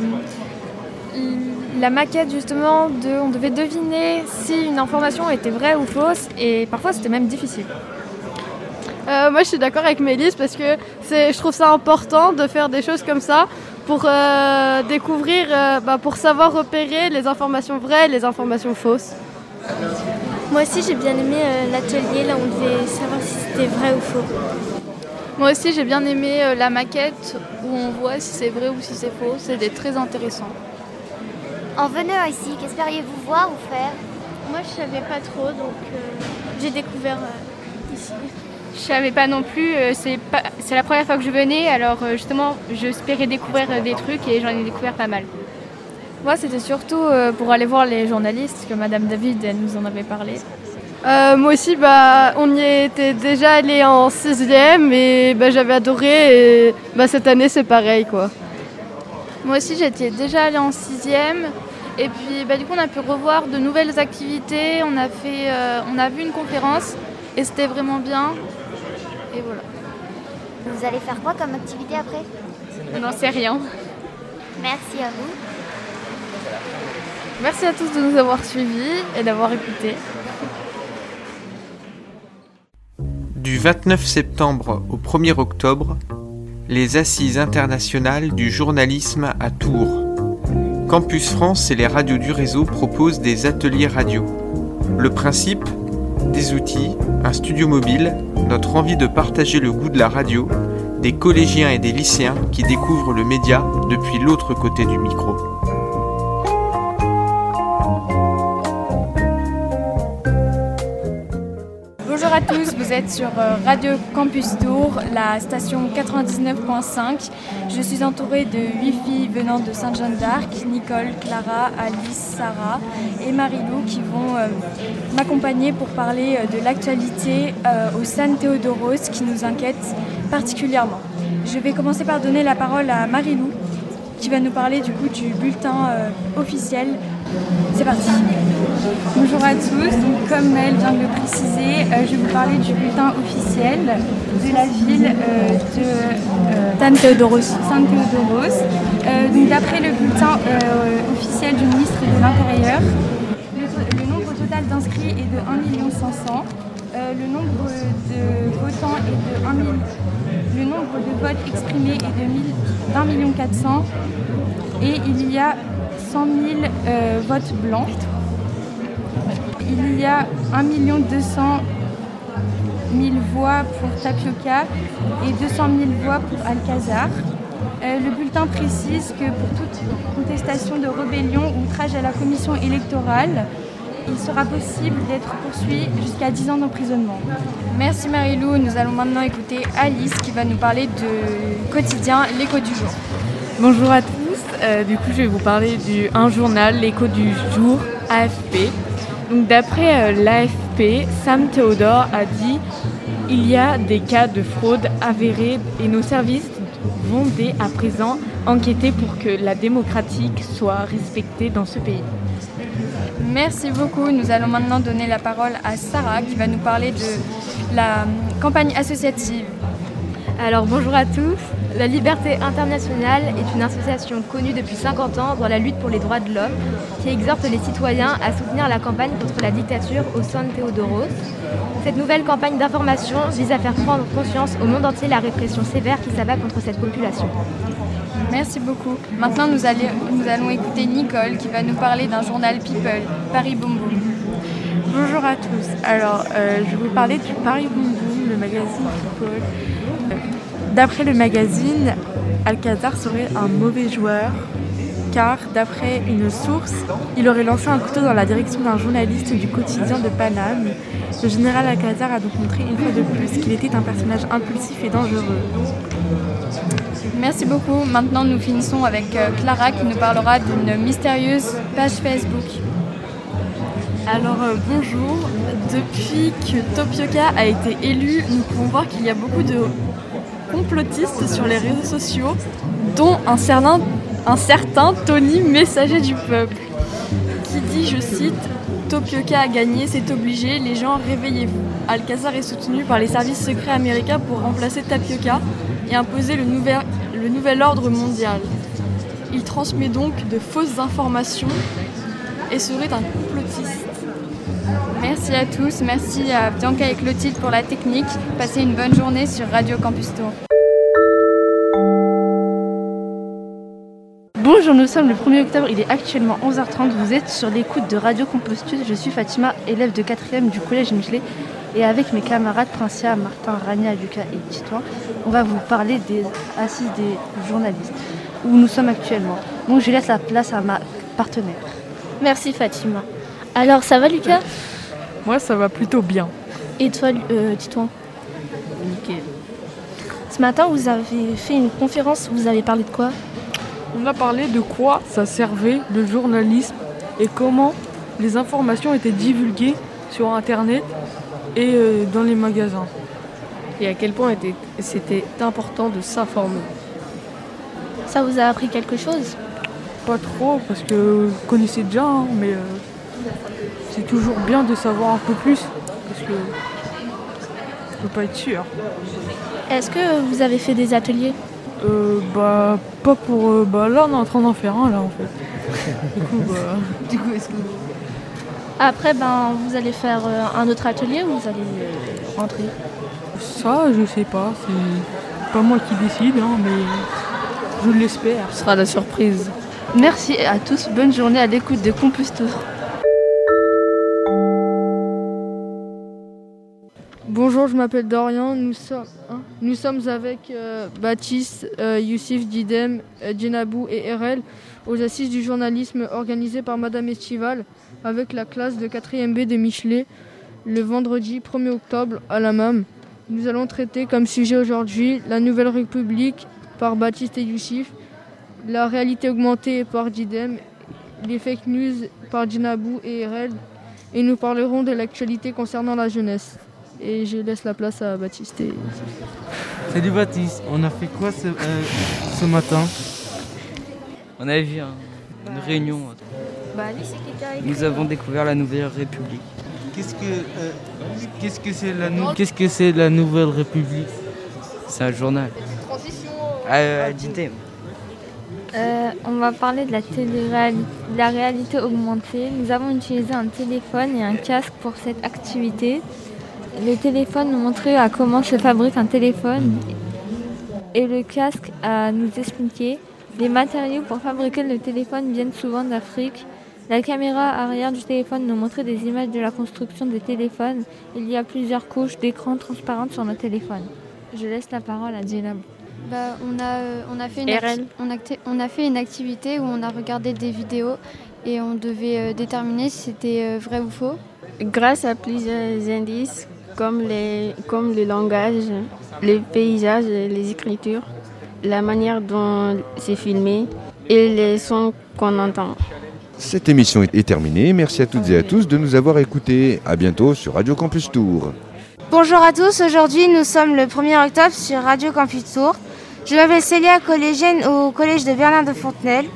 la maquette justement de, on devait deviner si une information était vraie ou fausse et parfois c'était même difficile. Euh, moi, je suis d'accord avec Mélisse parce que c'est, je trouve ça important de faire des choses comme ça pour euh, découvrir, euh, bah, pour savoir repérer les informations vraies et les informations fausses. Moi aussi, j'ai bien aimé euh, l'atelier là où on devait savoir si c'était vrai ou faux. Moi aussi, j'ai bien aimé euh, la maquette où on voit si c'est vrai ou si c'est faux. C'était très intéressant. En venant ici, qu'espériez-vous voir ou faire? Moi, je savais pas trop, donc euh, j'ai découvert euh, ici. Je savais pas non plus, euh, c'est pas- c'est la première fois que je venais, alors euh, justement j'espérais découvrir euh, des trucs et j'en ai découvert pas mal. Moi, c'était surtout pour aller voir les journalistes que Madame David elle nous en avait parlé. Euh, moi aussi, bah, on y était déjà allé en sixième et bah, j'avais adoré. Et bah, cette année, c'est pareil, quoi. Moi aussi, j'étais déjà allée en sixième. Et puis, bah, du coup, on a pu revoir de nouvelles activités. On a, fait, euh, on a vu une conférence et c'était vraiment bien. Et voilà. Vous allez faire quoi comme activité après? On n'en sait rien. Merci à vous. Merci à tous de nous avoir suivis et d'avoir écouté. Du 29 septembre au 1er octobre, les Assises internationales du journalisme à Tours. Campus France et les radios du réseau proposent des ateliers radio. Le principe? Des outils, un studio mobile, notre envie de partager le goût de la radio, des collégiens et des lycéens qui découvrent le média depuis l'autre côté du micro. Bonjour à tous, vous êtes sur euh, Radio Campus Tour, la station 99.5. Je suis entourée de huit filles venant de Sainte-Jeanne d'Arc, Nicole, Clara, Alice, Sarah et Marilou qui vont euh, m'accompagner pour parler euh, de l'actualité au San Théodoros qui nous inquiète particulièrement. Je vais commencer par donner la parole à Marilou qui va nous parler du coup du bulletin euh, officiel. C'est parti. Bonjour à tous, donc comme Mel vient de le préciser, euh, je vais vous parler du bulletin officiel de la ville euh, de San Théodoros. San Théodoros. Donc d'après le bulletin officiel du ministre de l'Intérieur, le, nombre total d'inscrits est de 1 500 euh, le nombre de votants est de 1 000 le nombre de votes exprimés est de 1000 d'un million 400 et il y a 100 000 euh, votes blancs. Il y a 1 million 200 000 voix pour Tapioca et 200 000 voix pour Alcazar. Euh, le bulletin précise que pour toute contestation de rébellion ou outrage à la commission électorale, il sera possible d'être poursuivi jusqu'à 10 ans d'emprisonnement. Merci Marilou. Nous allons maintenant écouter Alice qui va nous parler de quotidien, l'écho du jour. Bonjour à tous, Euh, du coup je vais vous parler du journal, l'écho du jour, AFP. Donc d'après euh, l'AFP, Sam Theodore a dit il y a des cas de fraude avérés et nos services vont dès à présent enquêter pour que la démocratique soit respectée dans ce pays. Merci beaucoup. Nous allons maintenant donner la parole à Sarah qui va nous parler de la campagne associative. Alors bonjour à tous. La Liberté Internationale est une association connue depuis 50 ans dans la lutte pour les droits de l'homme qui exhorte les citoyens à soutenir la campagne contre la dictature au San Théodoros. Cette nouvelle campagne d'information vise à faire prendre conscience au monde entier la répression sévère qui s'abat contre cette population. Merci beaucoup. Maintenant, nous, allons- écouter Nicole qui va nous parler d'un journal People, Paris Boom. Bonjour à tous. Alors, euh, je vais vous parler du Paris Boom, le magazine People. Euh, D'après le magazine, Alcazar serait un mauvais joueur car, d'après une source, il aurait lancé un couteau dans la direction d'un journaliste du quotidien de Paname. Le général Alcazar a donc montré une fois de plus qu'il était un personnage impulsif et dangereux. Merci beaucoup. Maintenant, nous finissons avec euh, Clara qui nous parlera d'une mystérieuse page Facebook. Alors euh, bonjour, depuis que Topioka a été élu, nous pouvons voir qu'il y a beaucoup de complotistes sur les réseaux sociaux, dont un certain, Tony, messager du peuple, qui dit, je cite, Topioka a gagné, c'est obligé, les gens réveillez-vous. Alcazar est soutenu par les services secrets américains pour remplacer Tapioca et imposer le nouvel, le nouvel ordre mondial. Il transmet donc de fausses informations et serait un complotiste. Merci à tous, merci à Bianca et Clotilde pour la technique. Passez une bonne journée sur Radio Campus Tour. Bonjour, nous sommes le 1er octobre, il est actuellement 11h30, vous êtes sur l'écoute de Radio Compostus, je suis Fatima, élève de 4e du collège Michelet et avec mes camarades Princia, Martin, Rania, Lucas et Titouan, on va vous parler des assises des journalistes, où nous sommes actuellement. Donc je laisse la place à ma partenaire. Merci Fatima. Alors ça va Lucas? Moi ça va plutôt bien. Et toi euh, Titouan Nickel. Ce matin vous avez fait une conférence, vous avez parlé de quoi? On a parlé de quoi ça servait le journalisme et comment les informations étaient divulguées sur Internet et euh, dans les magasins. Et à quel point était- c'était important de s'informer. Ça vous a appris quelque chose? Pas trop parce que vous connaissez déjà, hein, mais euh, c'est toujours bien de savoir un peu plus parce que on peut pas être sûr. Est-ce que vous avez fait des ateliers? Euh, bah pas pour euh, bah là on est en train d'en faire un là en fait. Du coup bah Du coup, est-ce que Après ben vous allez faire euh, un autre atelier ou vous allez euh, rentrer? Ça je sais pas, c'est pas moi qui décide hein, mais je l'espère. Ce sera la surprise. Merci à tous, bonne journée à l'écoute de Campus Tour. Bonjour, je m'appelle Dorian. Nous sommes, hein, nous sommes avec euh, Baptiste, euh, Youssif, Didem, euh, Djenabou et RL aux assises du journalisme organisées par Madame Estival avec la classe de 4e B de Michelet le vendredi 1er octobre à la MAM. Nous allons traiter comme sujet aujourd'hui la Nouvelle République par Baptiste et Youssif, la réalité augmentée par Didem, les fake news par Djenabou et RL et nous parlerons de l'actualité concernant la jeunesse. Et je laisse la place à Baptiste et Salut Baptiste, on a fait quoi ce, euh, ce matin? On avait vu hein, une réunion. Bah. Nous avons découvert la Nouvelle République. Qu'est-ce que euh, qu'est-ce que c'est la nou- qu'est-ce que c'est la Nouvelle République? C'est un journal. Ah, euh. Euh, on va parler de la, télé-réali- de la réalité augmentée. Nous avons utilisé un téléphone et un casque pour cette activité. Le téléphone nous montrait à comment se fabrique un téléphone et le casque à nous expliquer. Les matériaux pour fabriquer le téléphone viennent souvent d'Afrique. La caméra arrière du téléphone nous montrait des images de la construction des téléphones. Il y a plusieurs couches d'écran transparentes sur nos téléphones. Je laisse la parole à Djenab. Bah, on, a, euh, on, a fait une on, acti- on a fait une activité où on a regardé des vidéos et on devait euh, déterminer si c'était euh, vrai ou faux. Grâce à plusieurs indices comme, les, comme le langage, les paysages, les écritures, la manière dont c'est filmé et les sons qu'on entend. Cette émission est terminée. Merci à toutes et à tous de nous avoir écoutés. À bientôt sur Radio Campus Tour. Bonjour à tous, aujourd'hui nous sommes le 1er octobre sur Radio Campus Tour. Je m'appelle Célia, collégienne au collège de Bernard de Fontenelle.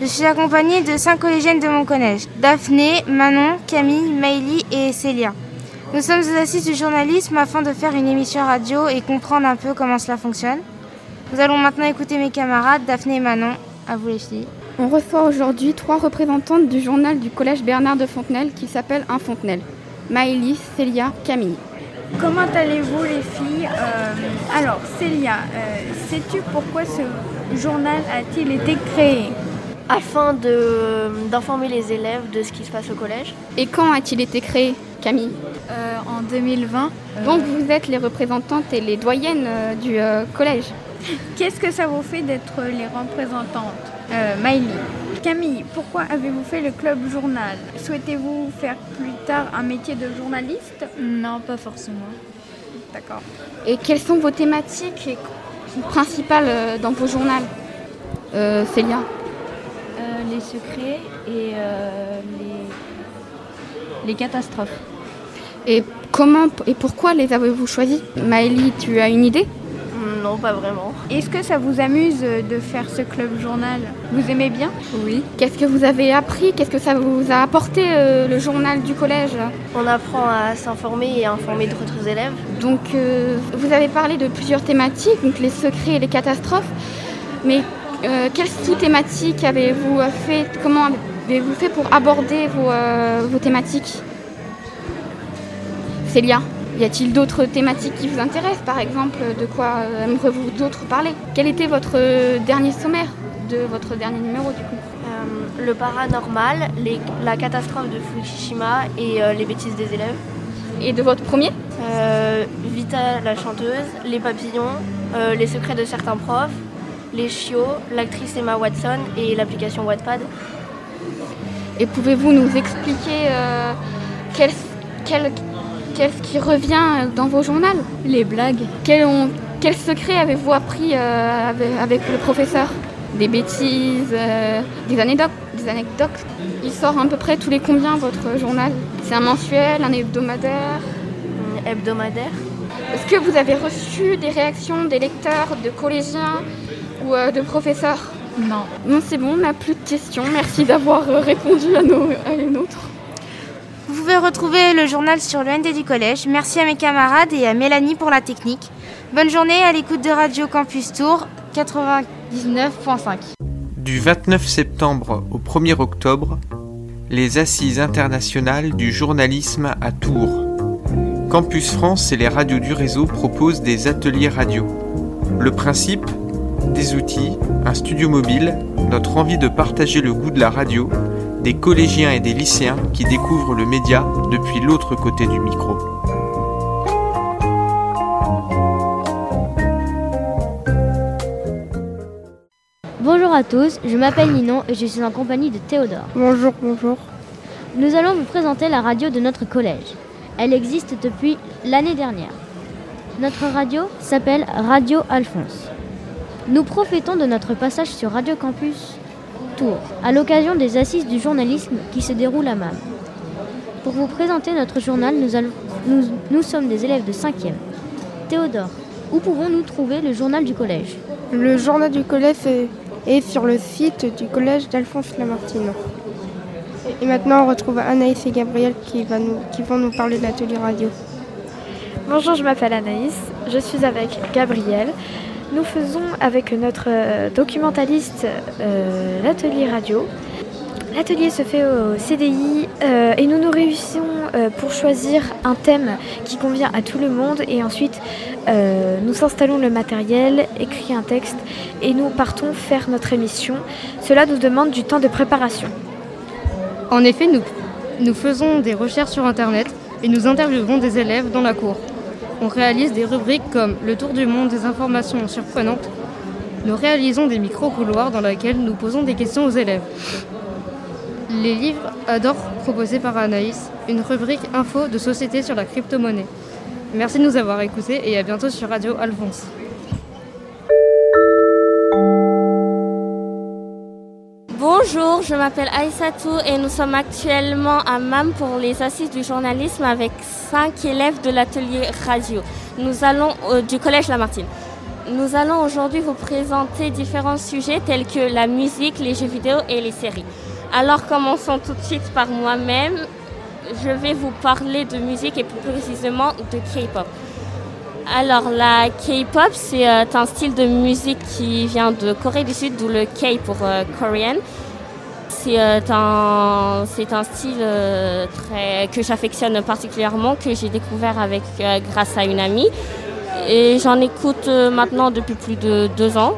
Je suis accompagnée de cinq collégiennes de mon collège. Daphné, Manon, Camille, Maïli et Célia. Nous sommes aux assises du journalisme afin de faire une émission radio et comprendre un peu comment cela fonctionne. Nous allons maintenant écouter mes camarades, Daphné et Manon. À vous les filles. On reçoit aujourd'hui trois représentantes du journal du collège Bernard de Fontenelle qui s'appelle Un Fontenelle. Maëlys, Célia, Camille. Comment allez-vous les filles Euh, Alors Célia, euh, sais-tu pourquoi ce journal a-t-il été créé Afin de- d'informer les élèves de ce qui se passe au collège. Et quand a-t-il été créé Camille En 2020. Donc vous êtes les représentantes et les doyennes du collège. Qu'est-ce que ça vous fait d'être les représentantes euh, Miley. Camille, pourquoi avez-vous fait le club journal? Souhaitez-vous faire plus tard un métier de journaliste? Non, pas forcément. D'accord. Et quelles sont vos thématiques principales euh, dans vos journaux? Euh, Célia Les secrets et les... les catastrophes. Et comment et pourquoi les avez-vous choisis? Maëlie, tu as une idée? Non, pas vraiment. Est-ce que ça vous amuse de faire ce club journal? Vous aimez bien? Oui. Qu'est-ce que vous avez appris? Qu'est-ce que ça vous a apporté euh, le journal du collège? On apprend à s'informer et à informer d'autres élèves. Donc euh, vous avez parlé de plusieurs thématiques, donc les secrets et les catastrophes. Mais euh, quelles sous-thématiques avez-vous fait? Comment avez-vous fait pour aborder vos, vos thématiques? Célia? Y a-t-il d'autres thématiques qui vous intéressent Par exemple, de quoi euh, aimeriez-vous d'autres parler? Quel était votre euh, dernier sommaire de votre dernier numéro du coup? Euh, Le paranormal, la catastrophe de Fukushima et les bêtises des élèves. Et de votre premier? Vita la chanteuse, les papillons, les secrets de certains profs, les chiots, l'actrice Emma Watson et l'application Wattpad. Et pouvez-vous nous expliquer quel, quel, Qu'est-ce qui revient dans vos journaux? Les blagues. Quel, secret avez-vous appris euh, avec, le professeur? Des bêtises, euh, des, anecdotes, des anecdotes? Il sort à peu près tous les combien votre journal? C'est un mensuel, un hebdomadaire? Hebdomadaire. Est-ce que vous avez reçu des réactions des lecteurs, de collégiens ou euh, de professeurs? Non. Non, c'est bon, on n'a plus de questions. Merci d'avoir répondu à, nos, à les nôtres. Vous pouvez retrouver le journal sur le ND du collège. Merci à mes camarades et à Mélanie pour la technique. Bonne journée à l'écoute de Radio Campus Tour 99.5. Du 29 septembre au 1er octobre, les Assises internationales du journalisme à Tours. Campus France et les radios du réseau proposent des ateliers radio. Le principe Des outils, un studio mobile, notre envie de partager le goût de la radio des collégiens et des lycéens qui découvrent le média depuis l'autre côté du micro. Bonjour à tous, je m'appelle Ninon et je suis en compagnie de Théodore. Bonjour, bonjour. Nous allons vous présenter la radio de notre collège. Elle existe depuis l'année dernière. Notre radio s'appelle Radio Alphonse. Nous profitons de notre passage sur Radio Campus À l'occasion des assises du journalisme qui se déroulent à MAM. Pour vous présenter notre journal, nous, nous, sommes des élèves de 5e. Théodore, où pouvons-nous trouver le journal du collège? Le journal du collège est, sur le site du collège d'Alphonse Lamartine. Et maintenant, on retrouve Anaïs et Gabriel qui, va nous, qui vont nous parler de l'atelier radio. Bonjour, je m'appelle Anaïs, je suis avec Gabriel. Nous faisons avec notre euh, documentaliste euh, l'atelier radio. L'atelier se fait au CDI euh, et nous nous réussissons pour choisir un thème qui convient à tout le monde et ensuite nous installons le matériel, écrit un texte et nous partons faire notre émission. Cela nous demande du temps de préparation. En effet, nous, nous faisons des recherches sur Internet et nous interviewons des élèves dans la cour. On réalise des rubriques comme le tour du monde des informations surprenantes. Nous réalisons des micro-couloirs dans lesquels nous posons des questions aux élèves. Les livres Adore proposés par Anaïs, une rubrique info de société sur la crypto-monnaie. Merci de nous avoir écoutés et à bientôt sur Radio Alphonse. Bonjour, je m'appelle Aïssatou et nous sommes actuellement à MAM pour les assises du journalisme avec cinq élèves de l'atelier radio. Nous allons euh, du collège Lamartine. Nous allons aujourd'hui vous présenter différents sujets tels que la musique, les jeux vidéo et les séries. Alors commençons tout de suite par moi-même. Je vais vous parler de musique et plus précisément de K-pop. Alors la K-pop, c'est euh, un style de musique qui vient de Corée du Sud, d'où le K pour euh, Korean. C'est euh, un, un style très, que j'affectionne particulièrement, que j'ai découvert avec, grâce à une amie. Et j'en écoute maintenant depuis plus de deux ans.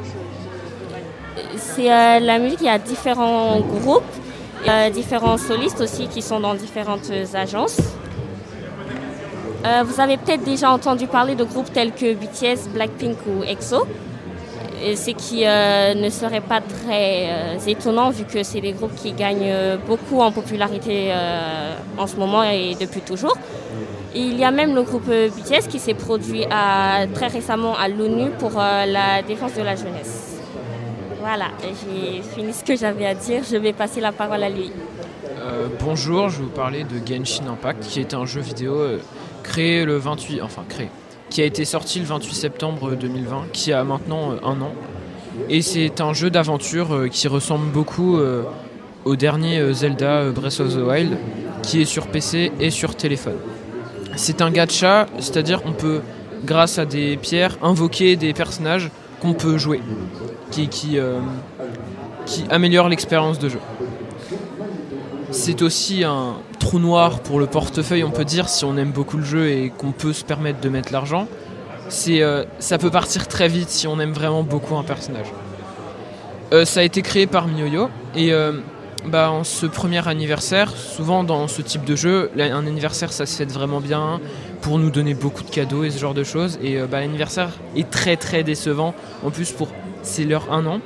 C'est la musique, il y a différents groupes, différents solistes aussi qui sont dans différentes agences. Euh, vous avez peut-être déjà entendu parler de groupes tels que BTS, Blackpink ou EXO. Ce qui euh, ne serait pas très euh, étonnant vu que c'est des groupes qui gagnent euh, beaucoup en popularité en ce moment et depuis toujours. Il y a même le groupe BTS qui s'est produit très récemment à l'ONU pour la défense de la jeunesse. Voilà, j'ai fini ce que j'avais à dire. Je vais passer la parole à lui. Bonjour, je vais vous parler de Genshin Impact, qui est un jeu vidéo créé le 28, enfin créé, qui a été sorti le 28 septembre 2020, qui a maintenant euh, un an. Et c'est un jeu d'aventure euh, qui ressemble beaucoup euh, au dernier Zelda Breath of the Wild, qui est sur PC et sur téléphone. C'est un gacha, c'est-à-dire qu'on peut, grâce à des pierres, invoquer des personnages qu'on peut jouer, qui, qui, qui améliorent l'expérience de jeu. C'est aussi un trou noir pour le portefeuille, on peut dire, si on aime beaucoup le jeu et qu'on peut se permettre de mettre l'argent. Euh, ça peut partir très vite si on aime vraiment beaucoup un personnage. Euh, ça a été créé par MiYoYo et euh, bah, en ce premier anniversaire, souvent dans ce type de jeu, un anniversaire ça se fête vraiment bien pour nous donner beaucoup de cadeaux et ce genre de choses. Et bah, l'anniversaire est très très décevant. En plus, pour c'est leur un an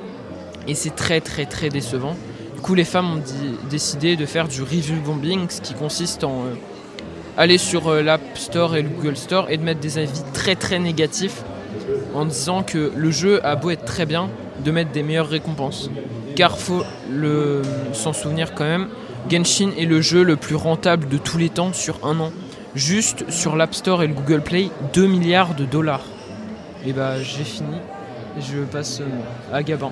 et c'est très très très décevant. Du coup, les femmes ont décidé de faire du review bombing, ce qui consiste en euh, aller sur euh, l'App Store et le Google Store et de mettre des avis très très négatifs en disant que le jeu a beau être très bien, de mettre des meilleures récompenses. Car faut le s'en souvenir quand même, Genshin est le jeu le plus rentable de tous les temps sur un an. Juste sur l'App Store et le Google Play, 2 milliards de dollars. Et bah j'ai fini. Je passe euh, à Gabin.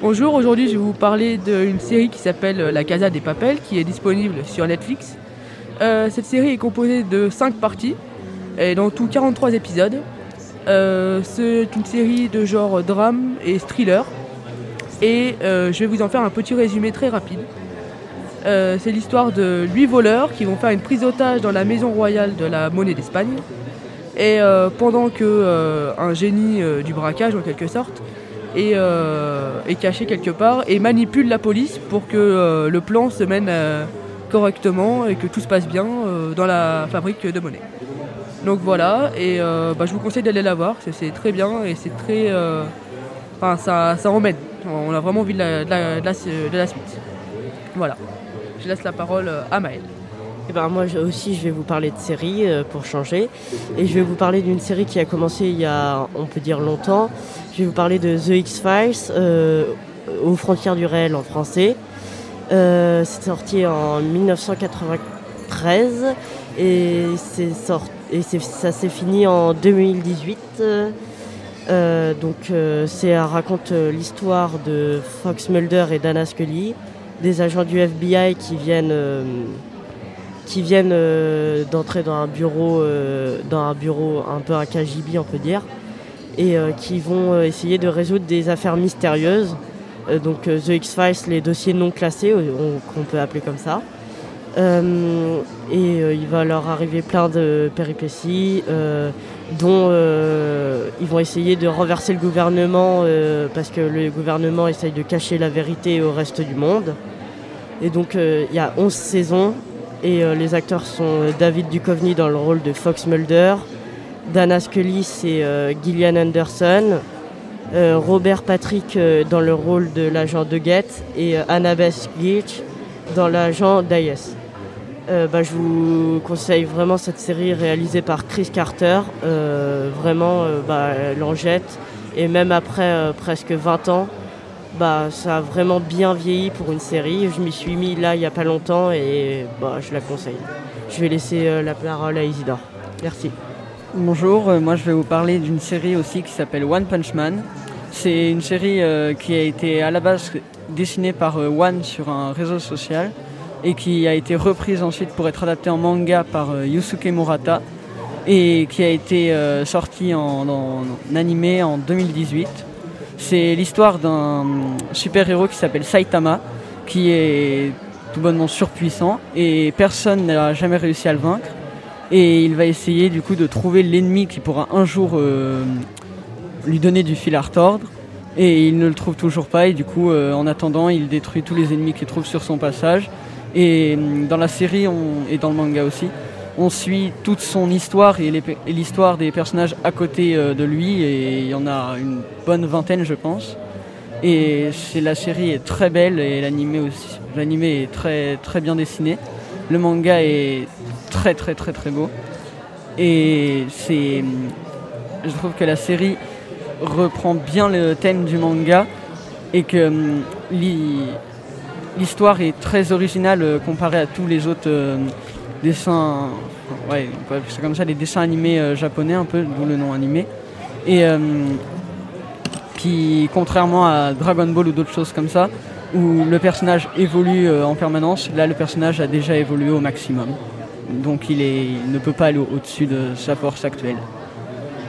Bonjour, aujourd'hui je vais vous parler d'une série qui s'appelle La Casa des Papels qui est disponible sur Netflix. Euh, cette série est composée de 5 parties et dans tout 43 épisodes. Euh, c'est une série de genre drame et thriller et euh, je vais vous en faire un petit résumé très rapide. Euh, c'est l'histoire de 8 voleurs qui vont faire une prise d'otage dans la maison royale de la monnaie d'Espagne. Et euh, pendant que euh, un génie euh, du braquage en quelque sorte est, euh, caché quelque part et manipule la police pour que euh, le plan se mène euh, correctement et que tout se passe bien dans la fabrique de monnaie. Donc voilà, et bah, je vous conseille d'aller la voir, c'est- très bien et c'est très... Enfin, ça, ça emmène, on a vraiment envie de la, de la- de la- suite. Voilà, je laisse la parole à Maëlle. Eh ben, moi aussi je vais vous parler de séries euh, pour changer. Et je vais vous parler d'une série qui a commencé il y a, on peut dire, longtemps. Je vais vous parler de The X-Files, euh, aux frontières du réel en français. Euh, c'est sorti en 1993 et, et ça s'est fini en 2018. Euh, euh, donc c'est raconte l'histoire de Fox Mulder et Dana Scully, des agents du FBI qui viennent qui viennent euh, d'entrer dans un bureau euh, dans un bureau un peu un KGB on peut dire et euh, qui vont essayer de résoudre des affaires mystérieuses. Donc The X-Files les dossiers non classés on- qu'on peut appeler comme ça. Et il va leur arriver plein de péripéties dont ils vont essayer de renverser le gouvernement parce que le gouvernement essaye de cacher la vérité au reste du monde. Et donc il y a 11 saisons et euh, les acteurs sont euh, David Duchovny dans le rôle de Fox Mulder, Dana Scully c'est euh, Gillian Anderson, Robert Patrick dans le rôle de l'agent de Guette et Annabeth Gitch dans l'agent d'Ayes. Euh, bah, je vous conseille vraiment cette série réalisée par Chris Carter. Vraiment, euh, bah. Et même après presque 20 ans, bah, ça a vraiment bien vieilli pour une série. Je m'y suis mis là il n'y a pas longtemps et bah, je la conseille. Je vais laisser euh, la parole à Isidore. Merci. Bonjour, euh, moi je vais vous parler d'une série aussi qui s'appelle One Punch Man. C'est une série euh, qui a été à la base dessinée par One sur un réseau social et qui a été reprise ensuite pour être adaptée en manga par Yusuke Murata et qui a été sortie en- en animé en 2018. C'est l'histoire d'un super-héros qui s'appelle Saitama qui est tout bonnement surpuissant et personne n'a jamais réussi à le vaincre. Et il va essayer du coup de trouver l'ennemi qui pourra un jour euh, lui donner du fil à retordre. Et il ne le trouve toujours pas. Et du coup euh, en attendant il détruit tous les ennemis qu'il trouve sur son passage. Et euh, dans la série et dans le manga aussi on suit toute son histoire et l'histoire des personnages à côté de lui et il y en a une bonne vingtaine je pense. Et la série est très belle et l'animé est très très bien dessiné. Le manga est très très très très beau. Et c'est je trouve que la série reprend bien le thème du manga et que hum, l'histoire est très originale euh, comparée à tous les autres euh, dessins ouais, c'est comme ça les dessins animés euh, japonais un peu d'où le nom animé et hum, qui, contrairement à Dragon Ball ou d'autres choses comme ça, où le personnage évolue euh, en permanence, là le personnage a déjà évolué au maximum. Donc il, est, ne peut pas aller au-dessus de sa force actuelle.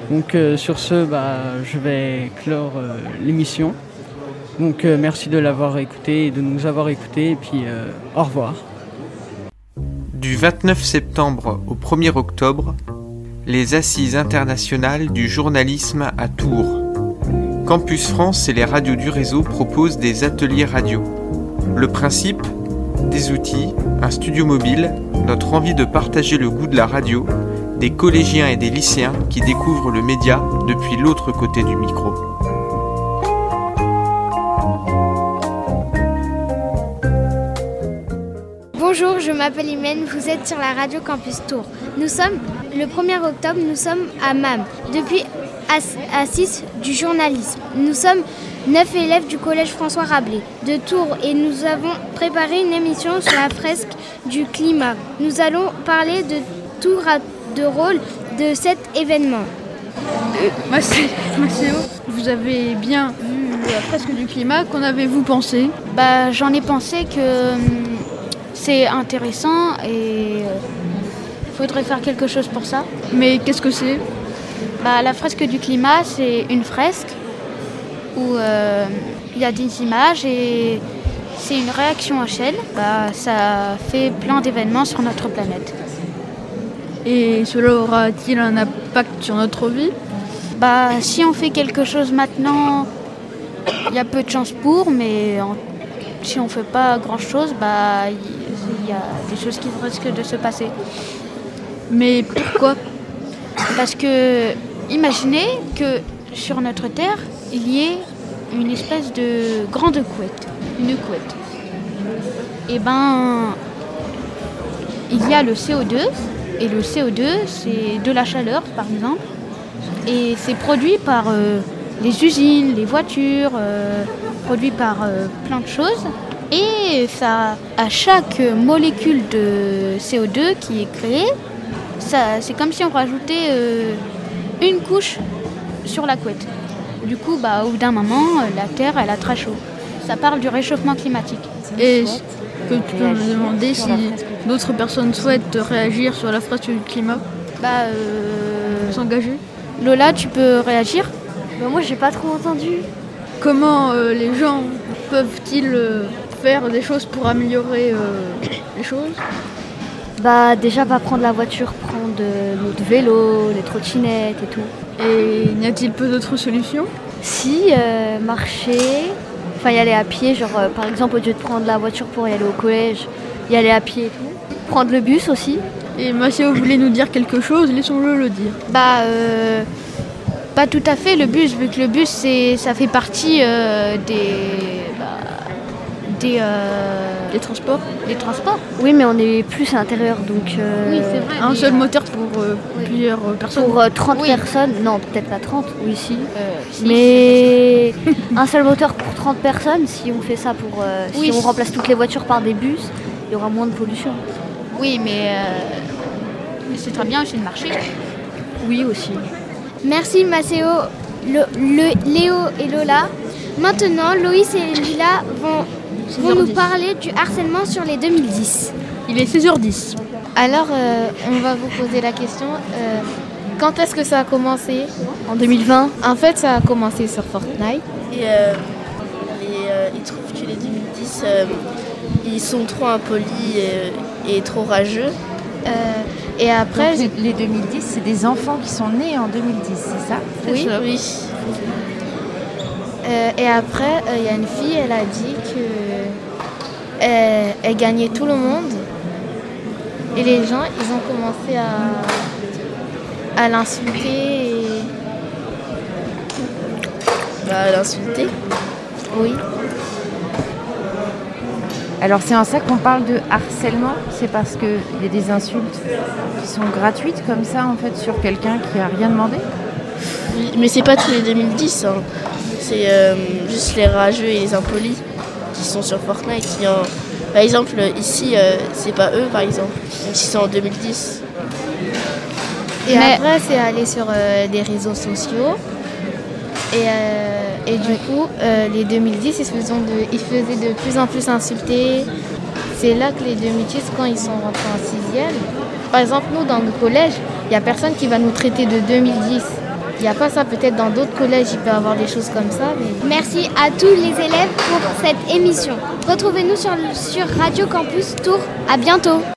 Donc euh, sur ce, bah, je vais clore euh, l'émission. Donc merci de l'avoir écouté et de nous avoir écouté et puis au revoir. Du 29 septembre au 1er octobre, les Assises internationales du journalisme à Tours. Campus France et les radios du réseau proposent des ateliers radio. Le principe Des outils, un studio mobile, notre envie de partager le goût de la radio, des collégiens et des lycéens qui découvrent le média depuis l'autre côté du micro. Bonjour, je m'appelle Imen, vous êtes sur la radio Campus Tour. Nous sommes le 1er octobre, nous sommes à MAM. Depuis Assis du journalisme. Nous sommes neuf élèves du collège François Rabelais de Tours et nous avons préparé une émission sur la fresque du climat. Nous allons parler de tour de rôle de cet événement. Merci, vous avez bien vu la fresque du climat. Qu'en avez-vous pensé? Bah, J'en ai pensé que hum, c'est intéressant et il euh, faudrait faire quelque chose pour ça. Mais qu'est-ce que c'est? Bah, la fresque du climat, c'est une fresque où euh, il y a des images et c'est une réaction à chaîne. Bah, ça fait plein d'événements sur notre planète. Et cela aura-t-il un impact sur notre vie? Bah, Si on fait quelque chose maintenant, il y a peu de chances pour, mais si on ne fait pas grand-chose, bah, y a des choses qui risquent de se passer. Mais pourquoi? Parce que Imaginez que sur notre Terre, il y ait une espèce de grande couette, une couette. Et eh ben, il y a le CO2, et le CO2, c'est de la chaleur, par exemple, et c'est produit par euh, les usines, les voitures, euh, produit par euh, plein de choses. Et ça, à chaque molécule de CO2 qui est créée, c'est comme si on rajoutait une couche sur la couette. Du coup, bah, au bout d'un moment, euh, la Terre, elle a très chaud. Ça parle du réchauffement climatique. Et que tu peux me demander si d'autres personnes souhaitent réagir sur la fresque du climat? Bah, euh... S'engager? Lola, tu peux réagir? Bah, Moi, j'ai pas trop entendu. Comment euh, les gens peuvent-ils euh, faire des choses pour améliorer les choses bah déjà pas prendre la voiture, prendre notre vélo, les trottinettes et tout. Et n'y a-t-il peu d'autres solutions? Si, euh, marcher, enfin y aller à pied, genre euh, par exemple au lieu de prendre la voiture pour y aller au collège, y aller à pied et tout. Prendre le bus aussi. Et vous voulez nous dire quelque chose, laissons-le le dire. Bah euh, pas tout à fait le bus, vu que le bus c'est ça fait partie des euh, des, transports des transports Oui, mais on est plus à l'intérieur, donc... Euh, oui, c'est vrai. Un seul moteur pour euh, plusieurs personnes Pour 30 personnes Non, peut-être pas 30, oui, si. mais un seul moteur pour 30 personnes, si on fait ça pour... si on remplace toutes les voitures par des bus, il y aura moins de pollution. Oui, mais c'est très bien aussi de marcher. Oui, aussi. Merci, Maceo, le, Léo et Lola. Maintenant, Loïs et Lila vont vont nous parler du harcèlement sur les 2010. Il est 16h10. Alors, euh, on va vous poser la question. Euh, quand est-ce que ça a commencé? En 2020. En fait, ça a commencé sur Fortnite. Et, euh, ils trouvent que les 2010, ils sont trop impolis et, trop rageux. et après... les 2010, c'est des enfants qui sont nés en 2010, c'est ça? Oui, oui. et après, il y a une fille, elle a dit elle, gagnait tout le monde. Et les gens, ils ont commencé à, à l'insulter. Et... Bah, l'insulter Oui. Alors c'est en ça qu'on parle de harcèlement, c'est parce qu'il y a des insultes qui sont gratuites comme ça en fait sur quelqu'un qui a rien demandé? Oui, mais c'est pas tous les 2010. hein. C'est euh, juste les rageux et les impolis qui sont sur Fortnite. qui en- Par exemple, ici, euh, c'est pas eux, par exemple, même si c'est en 2010. Et Mais- après, c'est aller sur euh, des réseaux sociaux. Et, euh, et du coup, les 2010, ils se, faisaient de, ils faisaient de plus en plus insulter. C'est là que les 2010, quand ils sont rentrés en sixième, par exemple, nous, dans le collège, il n'y a personne qui va nous traiter de 2010. Il n'y a pas ça, peut-être dans d'autres collèges, il peut y avoir des choses comme ça. Merci à tous les élèves pour cette émission. Retrouvez-nous sur, sur Radio Campus Tours. À bientôt.